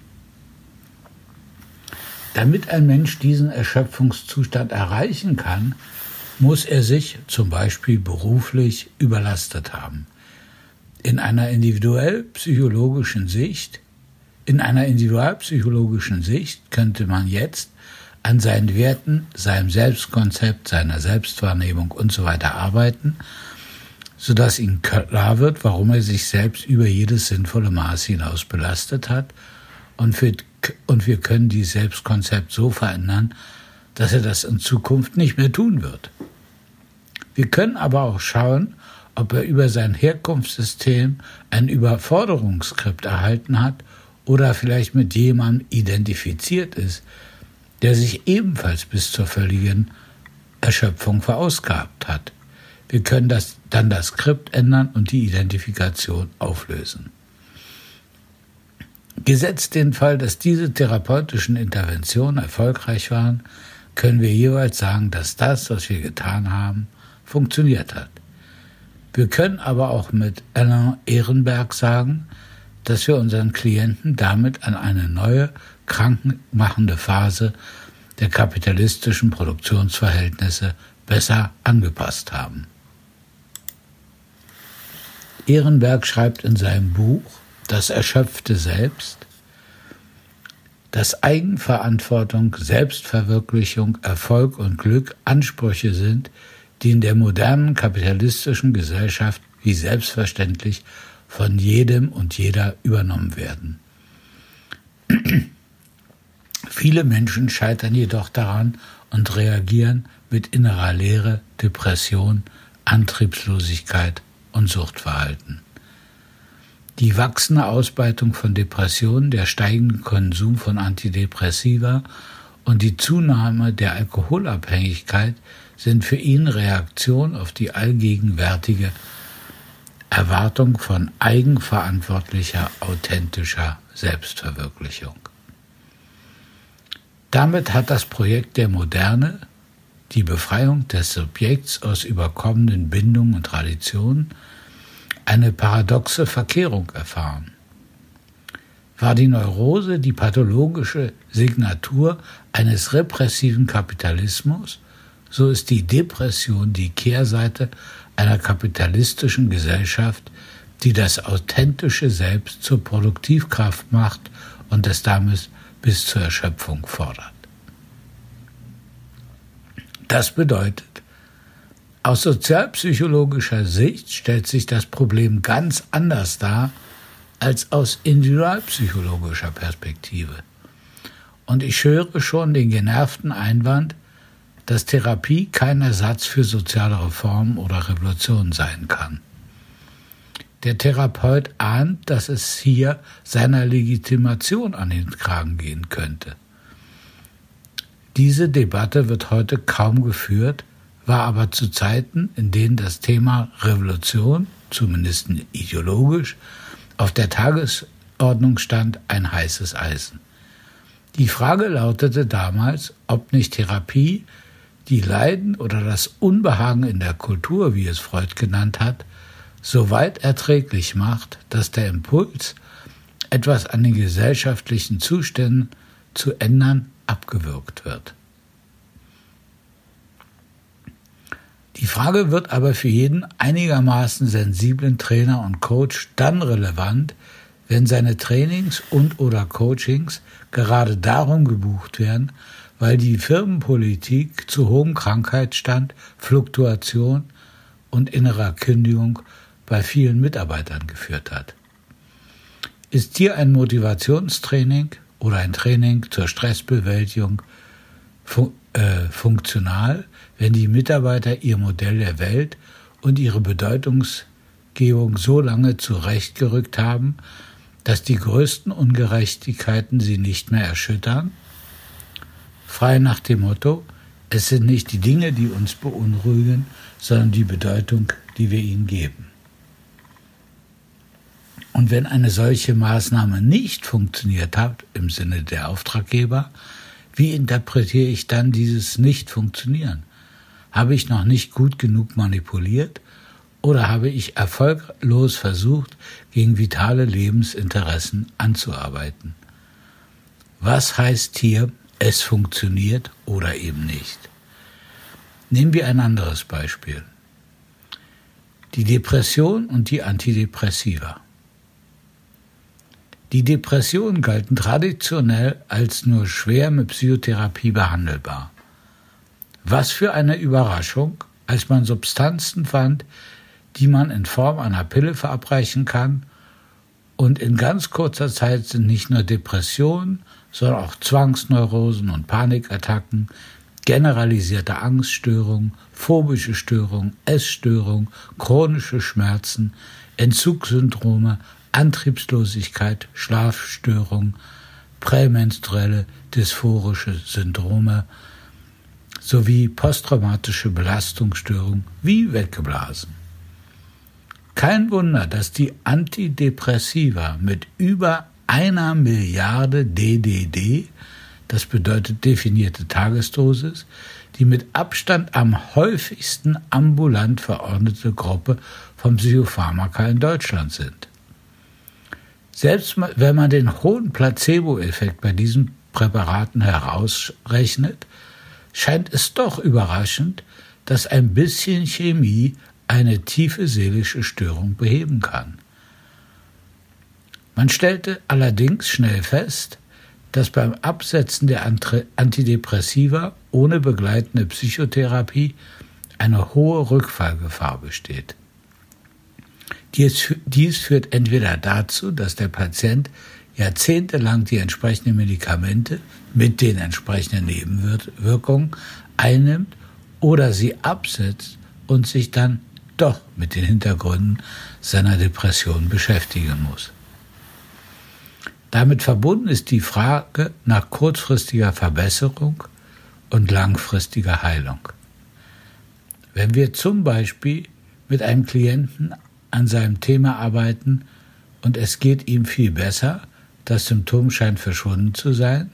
Damit ein Mensch diesen Erschöpfungszustand erreichen kann, muss er sich zum Beispiel beruflich überlastet haben. In einer individuell psychologischen Sicht, in einer individualpsychologischen Sicht könnte man jetzt an seinen Werten, seinem Selbstkonzept, seiner Selbstwahrnehmung usw. So arbeiten, sodass ihm klar wird, warum er sich selbst über jedes sinnvolle Maß hinaus belastet hat und für und wir können dieses Selbstkonzept so verändern, dass er das in Zukunft nicht mehr tun wird. Wir können aber auch schauen, ob er über sein Herkunftssystem ein Überforderungsskript erhalten hat oder vielleicht mit jemandem identifiziert ist, der sich ebenfalls bis zur völligen Erschöpfung verausgabt hat. Wir können das, dann das Skript ändern und die Identifikation auflösen. Gesetzt den Fall, dass diese therapeutischen Interventionen erfolgreich waren, können wir jeweils sagen, dass das, was wir getan haben, funktioniert hat. Wir können aber auch mit Alain Ehrenberg sagen, dass wir unseren Klienten damit an eine neue, krankmachende Phase der kapitalistischen Produktionsverhältnisse besser angepasst haben. Ehrenberg schreibt in seinem Buch das erschöpfte Selbst, dass Eigenverantwortung, Selbstverwirklichung, Erfolg und Glück Ansprüche sind, die in der modernen kapitalistischen Gesellschaft wie selbstverständlich von jedem und jeder übernommen werden. Viele Menschen scheitern jedoch daran und reagieren mit innerer Leere, Depression, Antriebslosigkeit und Suchtverhalten. Die wachsende Ausbreitung von Depressionen, der steigende Konsum von Antidepressiva und die Zunahme der Alkoholabhängigkeit sind für ihn Reaktion auf die allgegenwärtige Erwartung von eigenverantwortlicher, authentischer Selbstverwirklichung. Damit hat das Projekt der Moderne die Befreiung des Subjekts aus überkommenen Bindungen und Traditionen eine paradoxe Verkehrung erfahren. War die Neurose die pathologische Signatur eines repressiven Kapitalismus, so ist die Depression die Kehrseite einer kapitalistischen Gesellschaft, die das authentische Selbst zur Produktivkraft macht und es damit bis zur Erschöpfung fordert. Das bedeutet, aus sozialpsychologischer Sicht stellt sich das Problem ganz anders dar als aus individualpsychologischer Perspektive. Und ich höre schon den genervten Einwand, dass Therapie kein Ersatz für soziale Reformen oder Revolutionen sein kann. Der Therapeut ahnt, dass es hier seiner Legitimation an den Kragen gehen könnte. Diese Debatte wird heute kaum geführt, war aber zu Zeiten, in denen das Thema Revolution, zumindest ideologisch, auf der Tagesordnung stand, ein heißes Eisen. Die Frage lautete damals, ob nicht Therapie die Leiden oder das Unbehagen in der Kultur, wie es Freud genannt hat, so weit erträglich macht, dass der Impuls, etwas an den gesellschaftlichen Zuständen zu ändern, abgewürgt wird. Die Frage wird aber für jeden einigermaßen sensiblen Trainer und Coach dann relevant, wenn seine Trainings und oder Coachings gerade darum gebucht werden, weil die Firmenpolitik zu hohem Krankheitsstand, Fluktuation und innerer Kündigung bei vielen Mitarbeitern geführt hat. Ist hier ein Motivationstraining oder ein Training zur Stressbewältigung äh, funktional, wenn die Mitarbeiter ihr Modell der Welt und ihre Bedeutungsgebung so lange zurechtgerückt haben, dass die größten Ungerechtigkeiten sie nicht mehr erschüttern? Frei nach dem Motto, es sind nicht die Dinge, die uns beunruhigen, sondern die Bedeutung, die wir ihnen geben. Und wenn eine solche Maßnahme nicht funktioniert hat im Sinne der Auftraggeber, wie interpretiere ich dann dieses Nicht-Funktionieren? Habe ich noch nicht gut genug manipuliert oder habe ich erfolglos versucht, gegen vitale Lebensinteressen anzuarbeiten? Was heißt hier, es funktioniert oder eben nicht? Nehmen wir ein anderes Beispiel. Die Depression und die Antidepressiva. Die Depressionen galten traditionell als nur schwer mit Psychotherapie behandelbar. Was für eine Überraschung, als man Substanzen fand, die man in Form einer Pille verabreichen kann, und in ganz kurzer Zeit sind nicht nur Depressionen, sondern auch Zwangsneurosen und Panikattacken, generalisierte Angststörungen, phobische Störungen, Essstörungen, chronische Schmerzen, Entzugssyndrome, Antriebslosigkeit, Schlafstörung, prämenstruelle dysphorische Syndrome sowie posttraumatische Belastungsstörung wie weggeblasen. Kein Wunder, dass die Antidepressiva mit über einer Milliarde DDD, das bedeutet definierte Tagesdosis, die mit Abstand am häufigsten ambulant verordnete Gruppe von Psychopharmaka in Deutschland sind. Selbst wenn man den hohen Placebo-Effekt bei diesen Präparaten herausrechnet, scheint es doch überraschend, dass ein bisschen Chemie eine tiefe seelische Störung beheben kann. Man stellte allerdings schnell fest, dass beim Absetzen der Antidepressiva ohne begleitende Psychotherapie eine hohe Rückfallgefahr besteht. Dies, dies führt entweder dazu, dass der Patient jahrzehntelang die entsprechenden Medikamente mit den entsprechenden Nebenwirkungen einnimmt oder sie absetzt und sich dann doch mit den Hintergründen seiner Depression beschäftigen muss. Damit verbunden ist die Frage nach kurzfristiger Verbesserung und langfristiger Heilung. Wenn wir zum Beispiel mit einem Klienten an seinem Thema arbeiten und es geht ihm viel besser, das Symptom scheint verschwunden zu sein,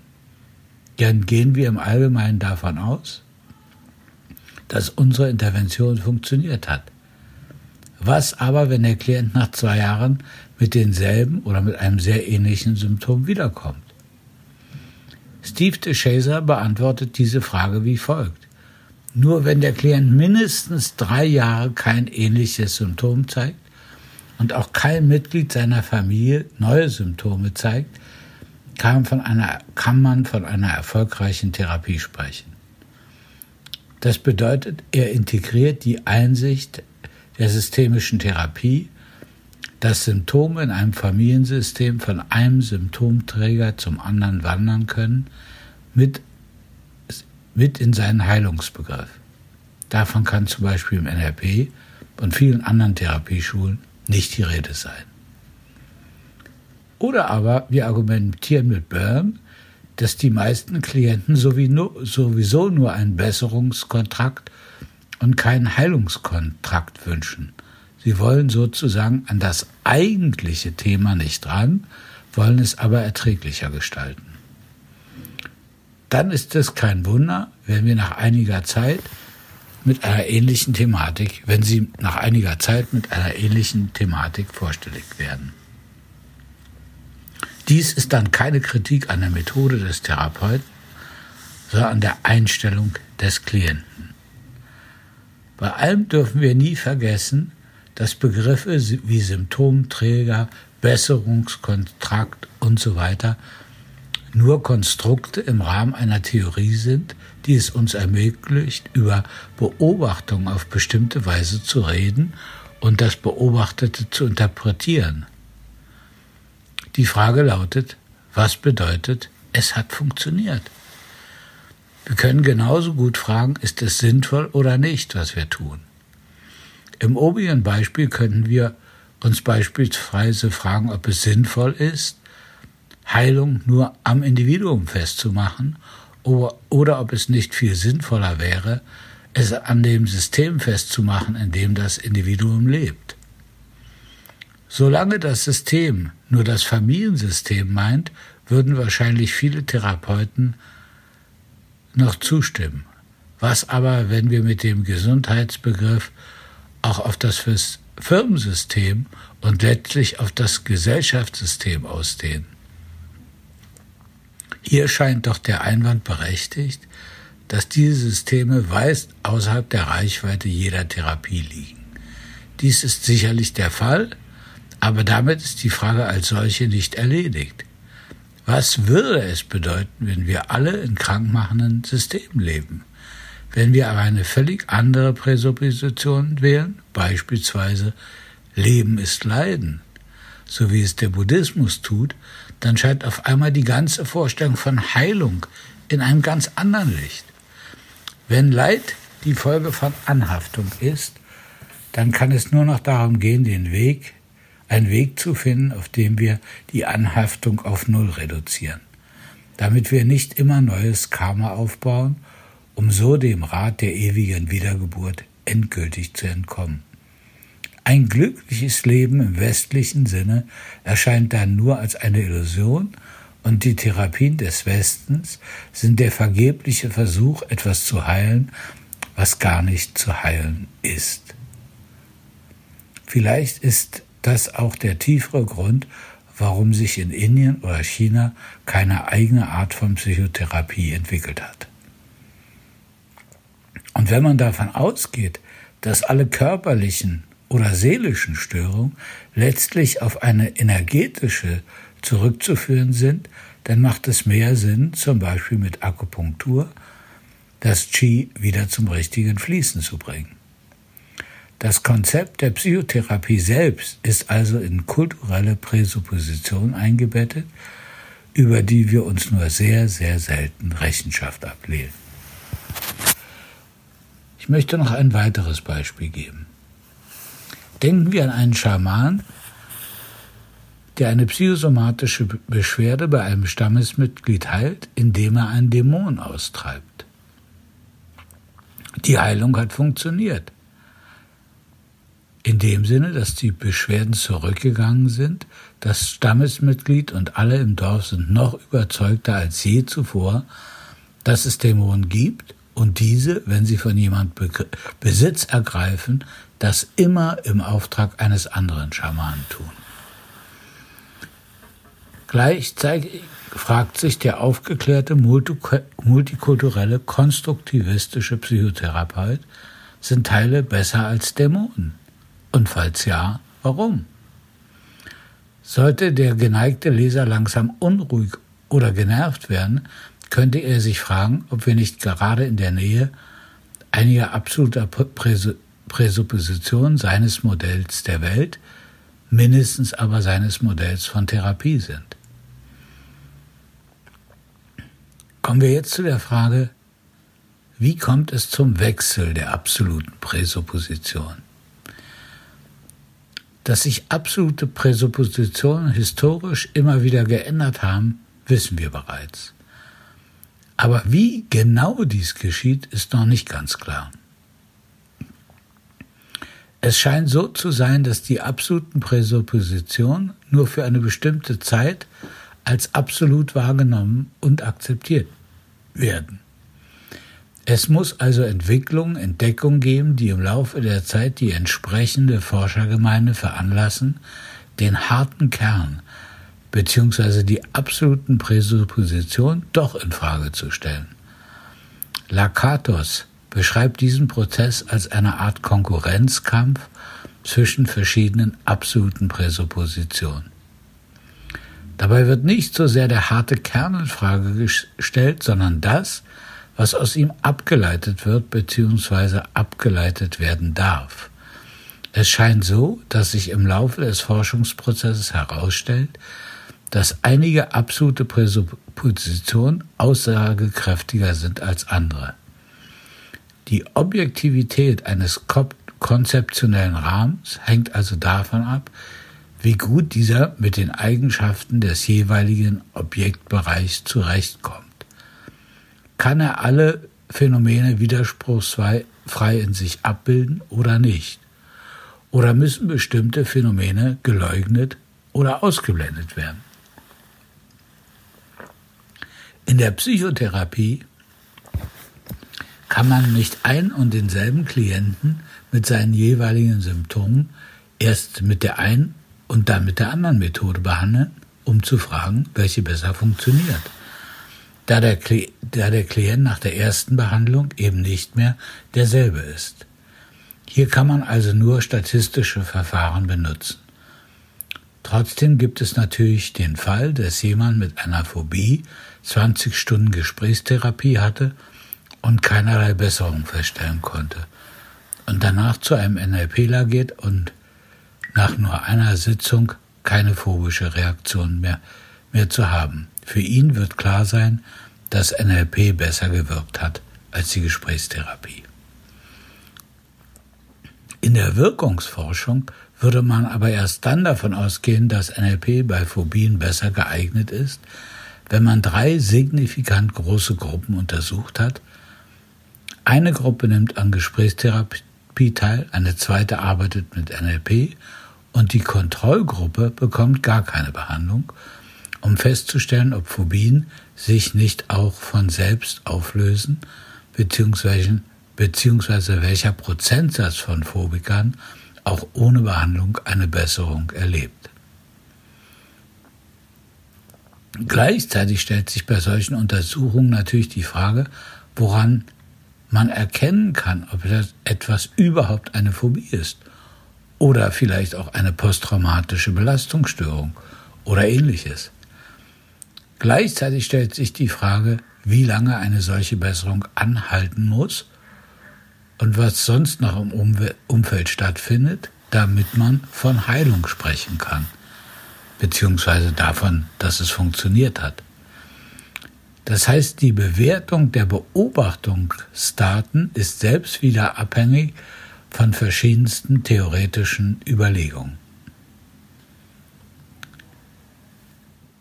dann gehen wir im Allgemeinen davon aus, dass unsere Intervention funktioniert hat. Was aber, wenn der Klient nach zwei Jahren mit denselben oder mit einem sehr ähnlichen Symptom wiederkommt? Steve DeShazer beantwortet diese Frage wie folgt. Nur wenn der Klient mindestens drei Jahre kein ähnliches Symptom zeigt, und auch kein Mitglied seiner Familie neue Symptome zeigt, kann, von einer, kann man von einer erfolgreichen Therapie sprechen. Das bedeutet, er integriert die Einsicht der systemischen Therapie, dass Symptome in einem Familiensystem von einem Symptomträger zum anderen wandern können, mit, mit in seinen Heilungsbegriff. Davon kann zum Beispiel im NRP und vielen anderen Therapieschulen nicht die Rede sein. Oder aber wir argumentieren mit Byrne, dass die meisten Klienten sowieso nur einen Besserungskontrakt und keinen Heilungskontrakt wünschen. Sie wollen sozusagen an das eigentliche Thema nicht ran, wollen es aber erträglicher gestalten. Dann ist es kein Wunder, wenn wir nach einiger Zeit mit einer ähnlichen Thematik, wenn sie nach einiger Zeit mit einer ähnlichen Thematik vorstellig werden. Dies ist dann keine Kritik an der Methode des Therapeuten, sondern an der Einstellung des Klienten. Bei allem dürfen wir nie vergessen, dass Begriffe wie Symptomträger, Besserungskontrakt und so nur Konstrukte im Rahmen einer Theorie sind, die es uns ermöglicht, über Beobachtung auf bestimmte Weise zu reden und das Beobachtete zu interpretieren. Die Frage lautet, was bedeutet, es hat funktioniert? Wir können genauso gut fragen, ist es sinnvoll oder nicht, was wir tun? Im obigen Beispiel könnten wir uns beispielsweise fragen, ob es sinnvoll ist, Heilung nur am Individuum festzumachen oder, ob es nicht viel sinnvoller wäre, es an dem System festzumachen, in dem das Individuum lebt. Solange das System nur das Familiensystem meint, würden wahrscheinlich viele Therapeuten noch zustimmen. Was aber, wenn wir mit dem Gesundheitsbegriff auch auf das Firmensystem und letztlich auf das Gesellschaftssystem ausdehnen? Hier scheint doch der Einwand berechtigt, dass diese Systeme weit außerhalb der Reichweite jeder Therapie liegen. Dies ist sicherlich der Fall, aber damit ist die Frage als solche nicht erledigt. Was würde es bedeuten, wenn wir alle in krankmachenden Systemen leben? Wenn wir aber eine völlig andere Präsupposition wählen, beispielsweise Leben ist Leiden, so wie es der Buddhismus tut, dann scheint auf einmal die ganze Vorstellung von Heilung in einem ganz anderen Licht. Wenn Leid die Folge von Anhaftung ist, dann kann es nur noch darum gehen, den Weg, einen Weg zu finden, auf dem wir die Anhaftung auf Null reduzieren, damit wir nicht immer neues Karma aufbauen, um so dem Rat der ewigen Wiedergeburt endgültig zu entkommen. Ein glückliches Leben im westlichen Sinne erscheint dann nur als eine Illusion und die Therapien des Westens sind der vergebliche Versuch, etwas zu heilen, was gar nicht zu heilen ist. Vielleicht ist das auch der tiefere Grund, warum sich in Indien oder China keine eigene Art von Psychotherapie entwickelt hat. Und wenn man davon ausgeht, dass alle körperlichen oder seelischen Störung letztlich auf eine energetische zurückzuführen sind, dann macht es mehr Sinn, zum Beispiel mit Akupunktur, das Qi wieder zum richtigen Fließen zu bringen. Das Konzept der Psychotherapie selbst ist also in kulturelle Präsuppositionen eingebettet, über die wir uns nur sehr, sehr selten Rechenschaft ablehnen. Ich möchte noch ein weiteres Beispiel geben. Denken wir an einen Schaman, der eine psychosomatische Beschwerde bei einem Stammesmitglied heilt, indem er einen Dämon austreibt. Die Heilung hat funktioniert. In dem Sinne, dass die Beschwerden zurückgegangen sind, das Stammesmitglied und alle im Dorf sind noch überzeugter als je zuvor, dass es Dämonen gibt und diese, wenn sie von jemand Besitz ergreifen, das immer im Auftrag eines anderen Schamanen tun. Gleichzeitig fragt sich der aufgeklärte multikulturelle konstruktivistische Psychotherapeut, sind Teile besser als Dämonen? Und falls ja, warum? Sollte der geneigte Leser langsam unruhig oder genervt werden, könnte er sich fragen, ob wir nicht gerade in der Nähe einiger absoluter Präsuppositionen seines Modells der Welt, mindestens aber seines Modells von Therapie sind. Kommen wir jetzt zu der Frage, wie kommt es zum Wechsel der absoluten Präsupposition? Dass sich absolute Präsuppositionen historisch immer wieder geändert haben, wissen wir bereits. Aber wie genau dies geschieht, ist noch nicht ganz klar. Es scheint so zu sein, dass die absoluten Präsuppositionen nur für eine bestimmte Zeit als absolut wahrgenommen und akzeptiert werden. Es muss also Entwicklung, Entdeckung geben, die im Laufe der Zeit die entsprechende Forschergemeinde veranlassen, den harten Kern bzw. die absoluten Präsuppositionen doch in Frage zu stellen. Lakatos beschreibt diesen Prozess als eine Art Konkurrenzkampf zwischen verschiedenen absoluten Präsuppositionen. Dabei wird nicht so sehr der harte Kern in Frage gestellt, sondern das, was aus ihm abgeleitet wird bzw. abgeleitet werden darf. Es scheint so, dass sich im Laufe des Forschungsprozesses herausstellt, dass einige absolute Präsuppositionen aussagekräftiger sind als andere. Die Objektivität eines konzeptionellen Rahmens hängt also davon ab, wie gut dieser mit den Eigenschaften des jeweiligen Objektbereichs zurechtkommt. Kann er alle Phänomene widerspruchsfrei in sich abbilden oder nicht? Oder müssen bestimmte Phänomene geleugnet oder ausgeblendet werden? In der Psychotherapie kann man nicht ein und denselben Klienten mit seinen jeweiligen Symptomen erst mit der einen und dann mit der anderen Methode behandeln, um zu fragen, welche besser funktioniert da der, da der Klient nach der ersten Behandlung eben nicht mehr derselbe ist. Hier kann man also nur statistische Verfahren benutzen. Trotzdem gibt es natürlich den Fall, dass jemand mit einer Phobie 20 Stunden Gesprächstherapie hatte und keinerlei Besserung feststellen konnte und danach zu einem NLPler geht und nach nur einer Sitzung keine phobische Reaktion mehr, mehr zu haben. Für ihn wird klar sein, dass NLP besser gewirkt hat als die Gesprächstherapie. In der Wirkungsforschung würde man aber erst dann davon ausgehen, dass NLP bei Phobien besser geeignet ist, wenn man drei signifikant große Gruppen untersucht hat. Eine Gruppe nimmt an Gesprächstherapie teil, eine zweite arbeitet mit NLP und die Kontrollgruppe bekommt gar keine Behandlung um festzustellen, ob Phobien sich nicht auch von selbst auflösen, beziehungsweise, beziehungsweise welcher Prozentsatz von Phobikern auch ohne Behandlung eine Besserung erlebt. Gleichzeitig stellt sich bei solchen Untersuchungen natürlich die Frage, woran man erkennen kann, ob etwas überhaupt eine Phobie ist oder vielleicht auch eine posttraumatische Belastungsstörung oder ähnliches. Gleichzeitig stellt sich die Frage, wie lange eine solche Besserung anhalten muss und was sonst noch im Umfeld stattfindet, damit man von Heilung sprechen kann, beziehungsweise davon, dass es funktioniert hat. Das heißt, die Bewertung der Beobachtungsdaten ist selbst wieder abhängig von verschiedensten theoretischen Überlegungen.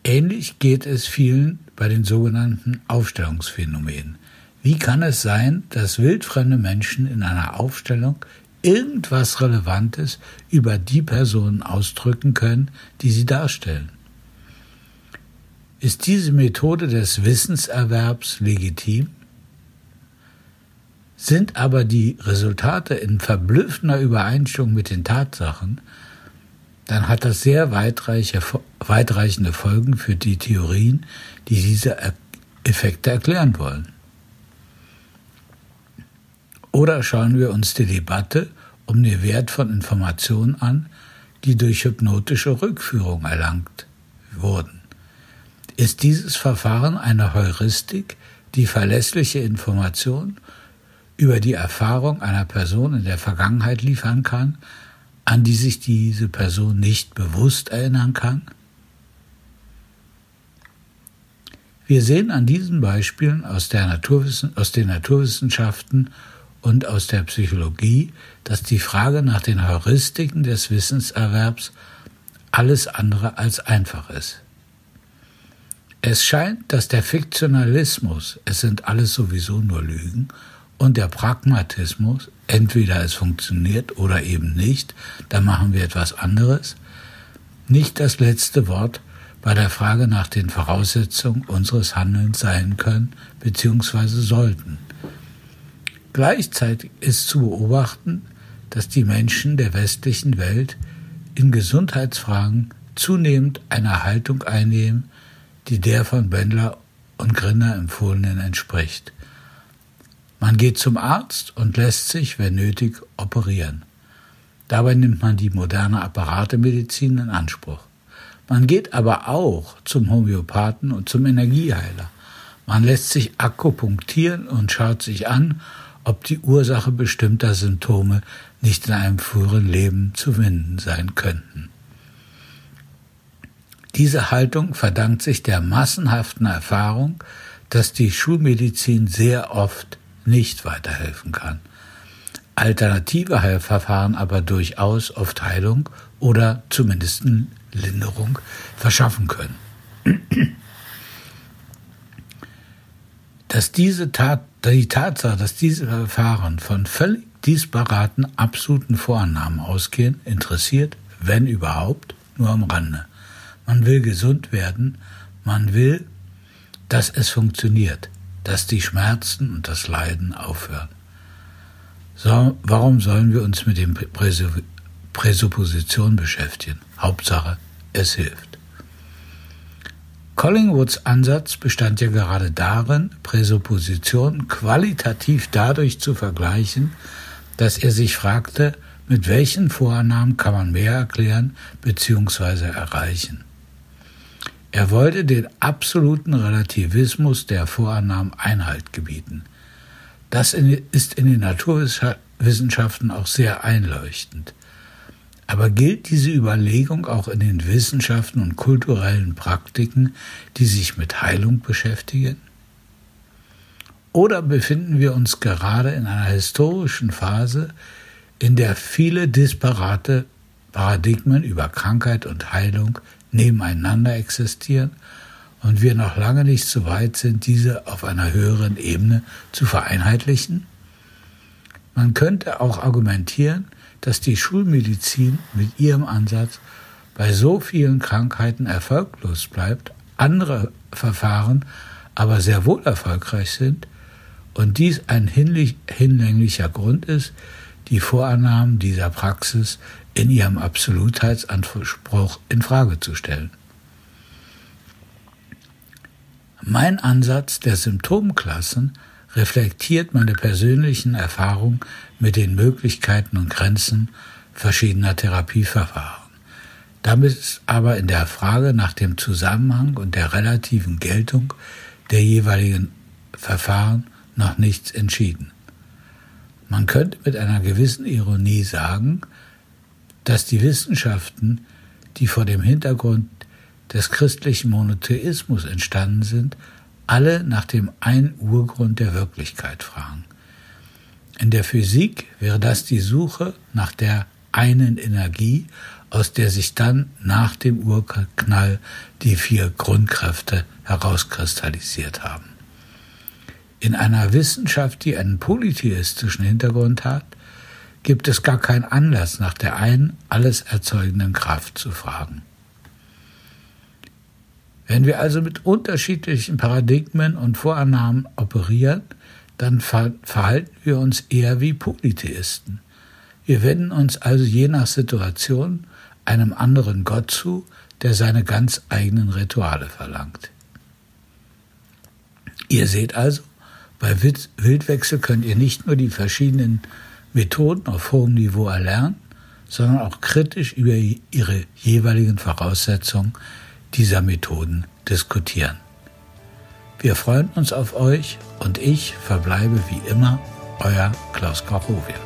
Ähnlich geht es vielen bei den sogenannten Aufstellungsphänomenen. Wie kann es sein, dass wildfremde Menschen in einer Aufstellung irgendwas Relevantes über die Personen ausdrücken können, die sie darstellen? Ist diese Methode des Wissenserwerbs legitim? Sind aber die Resultate in verblüffender Übereinstimmung mit den Tatsachen, dann hat das sehr weitreichende Folgen für die Theorien, die diese Effekte erklären wollen. Oder schauen wir uns die Debatte um den Wert von Informationen an, die durch hypnotische Rückführung erlangt wurden. Ist dieses Verfahren eine Heuristik, die verlässliche Informationen über die Erfahrung einer Person in der Vergangenheit liefern kann, an die sich diese Person nicht bewusst erinnern kann? Wir sehen an diesen Beispielen aus, aus den Naturwissenschaften und aus der Psychologie, dass die Frage nach den Heuristiken des Wissenserwerbs alles andere als einfach ist. Es scheint, dass der Fiktionalismus, es sind alles sowieso nur Lügen, und der Pragmatismus, entweder es funktioniert oder eben nicht, dann machen wir etwas anderes, nicht das letzte Wort bei der Frage nach den Voraussetzungen unseres Handelns sein können bzw. sollten. Gleichzeitig ist zu beobachten, dass die Menschen der westlichen Welt in Gesundheitsfragen zunehmend eine Haltung einnehmen, die der von Bendler und Grinner empfohlenen entspricht. Man geht zum Arzt und lässt sich, wenn nötig, operieren. Dabei nimmt man die moderne Apparatemedizin in Anspruch. Man geht aber auch zum Homöopathen und zum Energieheiler. Man lässt sich akupunktieren und schaut sich an, ob die Ursache bestimmter Symptome nicht in einem früheren Leben zu finden sein könnten. Diese Haltung verdankt sich der massenhaften Erfahrung, dass die Schulmedizin sehr oft nicht weiterhelfen kann. Alternative Heilverfahren aber durchaus oft Heilung oder zumindest Linderung verschaffen können. Dass diese Tat, die Tatsache, dass diese Verfahren von völlig disparaten absoluten Vorannahmen ausgehen, interessiert, wenn überhaupt, nur am Rande. Man will gesund werden, man will, dass es funktioniert, dass die Schmerzen und das Leiden aufhören. So, warum sollen wir uns mit den Präsuppositionen beschäftigen? Hauptsache, es hilft. Collingwoods Ansatz bestand ja gerade darin, Präsuppositionen qualitativ dadurch zu vergleichen, dass er sich fragte, mit welchen Vorannahmen kann man mehr erklären bzw. erreichen. Er wollte den absoluten Relativismus der Vorannahmen Einhalt gebieten. Das ist in den Naturwissenschaften auch sehr einleuchtend. Aber gilt diese Überlegung auch in den Wissenschaften und kulturellen Praktiken, die sich mit Heilung beschäftigen? Oder befinden wir uns gerade in einer historischen Phase, in der viele disparate Paradigmen über Krankheit und Heilung nebeneinander existieren und wir noch lange nicht so weit sind, diese auf einer höheren Ebene zu vereinheitlichen? Man könnte auch argumentieren, dass die Schulmedizin mit ihrem Ansatz bei so vielen Krankheiten erfolglos bleibt, andere Verfahren aber sehr wohl erfolgreich sind und dies ein hinlänglicher Grund ist, die Vorannahmen dieser Praxis in ihrem Absolutheitsanspruch in Frage zu stellen. Mein Ansatz der Symptomklassen reflektiert meine persönlichen Erfahrungen mit den Möglichkeiten und Grenzen verschiedener Therapieverfahren. Damit ist aber in der Frage nach dem Zusammenhang und der relativen Geltung der jeweiligen Verfahren noch nichts entschieden. Man könnte mit einer gewissen Ironie sagen, dass die Wissenschaften, die vor dem Hintergrund des christlichen Monotheismus entstanden sind, alle nach dem einen Urgrund der Wirklichkeit fragen. In der Physik wäre das die Suche nach der einen Energie, aus der sich dann nach dem Urknall die vier Grundkräfte herauskristallisiert haben. In einer Wissenschaft, die einen polytheistischen Hintergrund hat, gibt es gar keinen Anlass, nach der einen alles erzeugenden Kraft zu fragen. Wenn wir also mit unterschiedlichen Paradigmen und Vorannahmen operieren, dann verhalten wir uns eher wie Polytheisten. Wir wenden uns also je nach Situation einem anderen Gott zu, der seine ganz eigenen Rituale verlangt. Ihr seht also, bei Wildwechsel könnt ihr nicht nur die verschiedenen Methoden auf hohem Niveau erlernen, sondern auch kritisch über ihre jeweiligen Voraussetzungen dieser Methoden diskutieren. Wir freuen uns auf euch und ich verbleibe wie immer Euer Klaus Kochowia.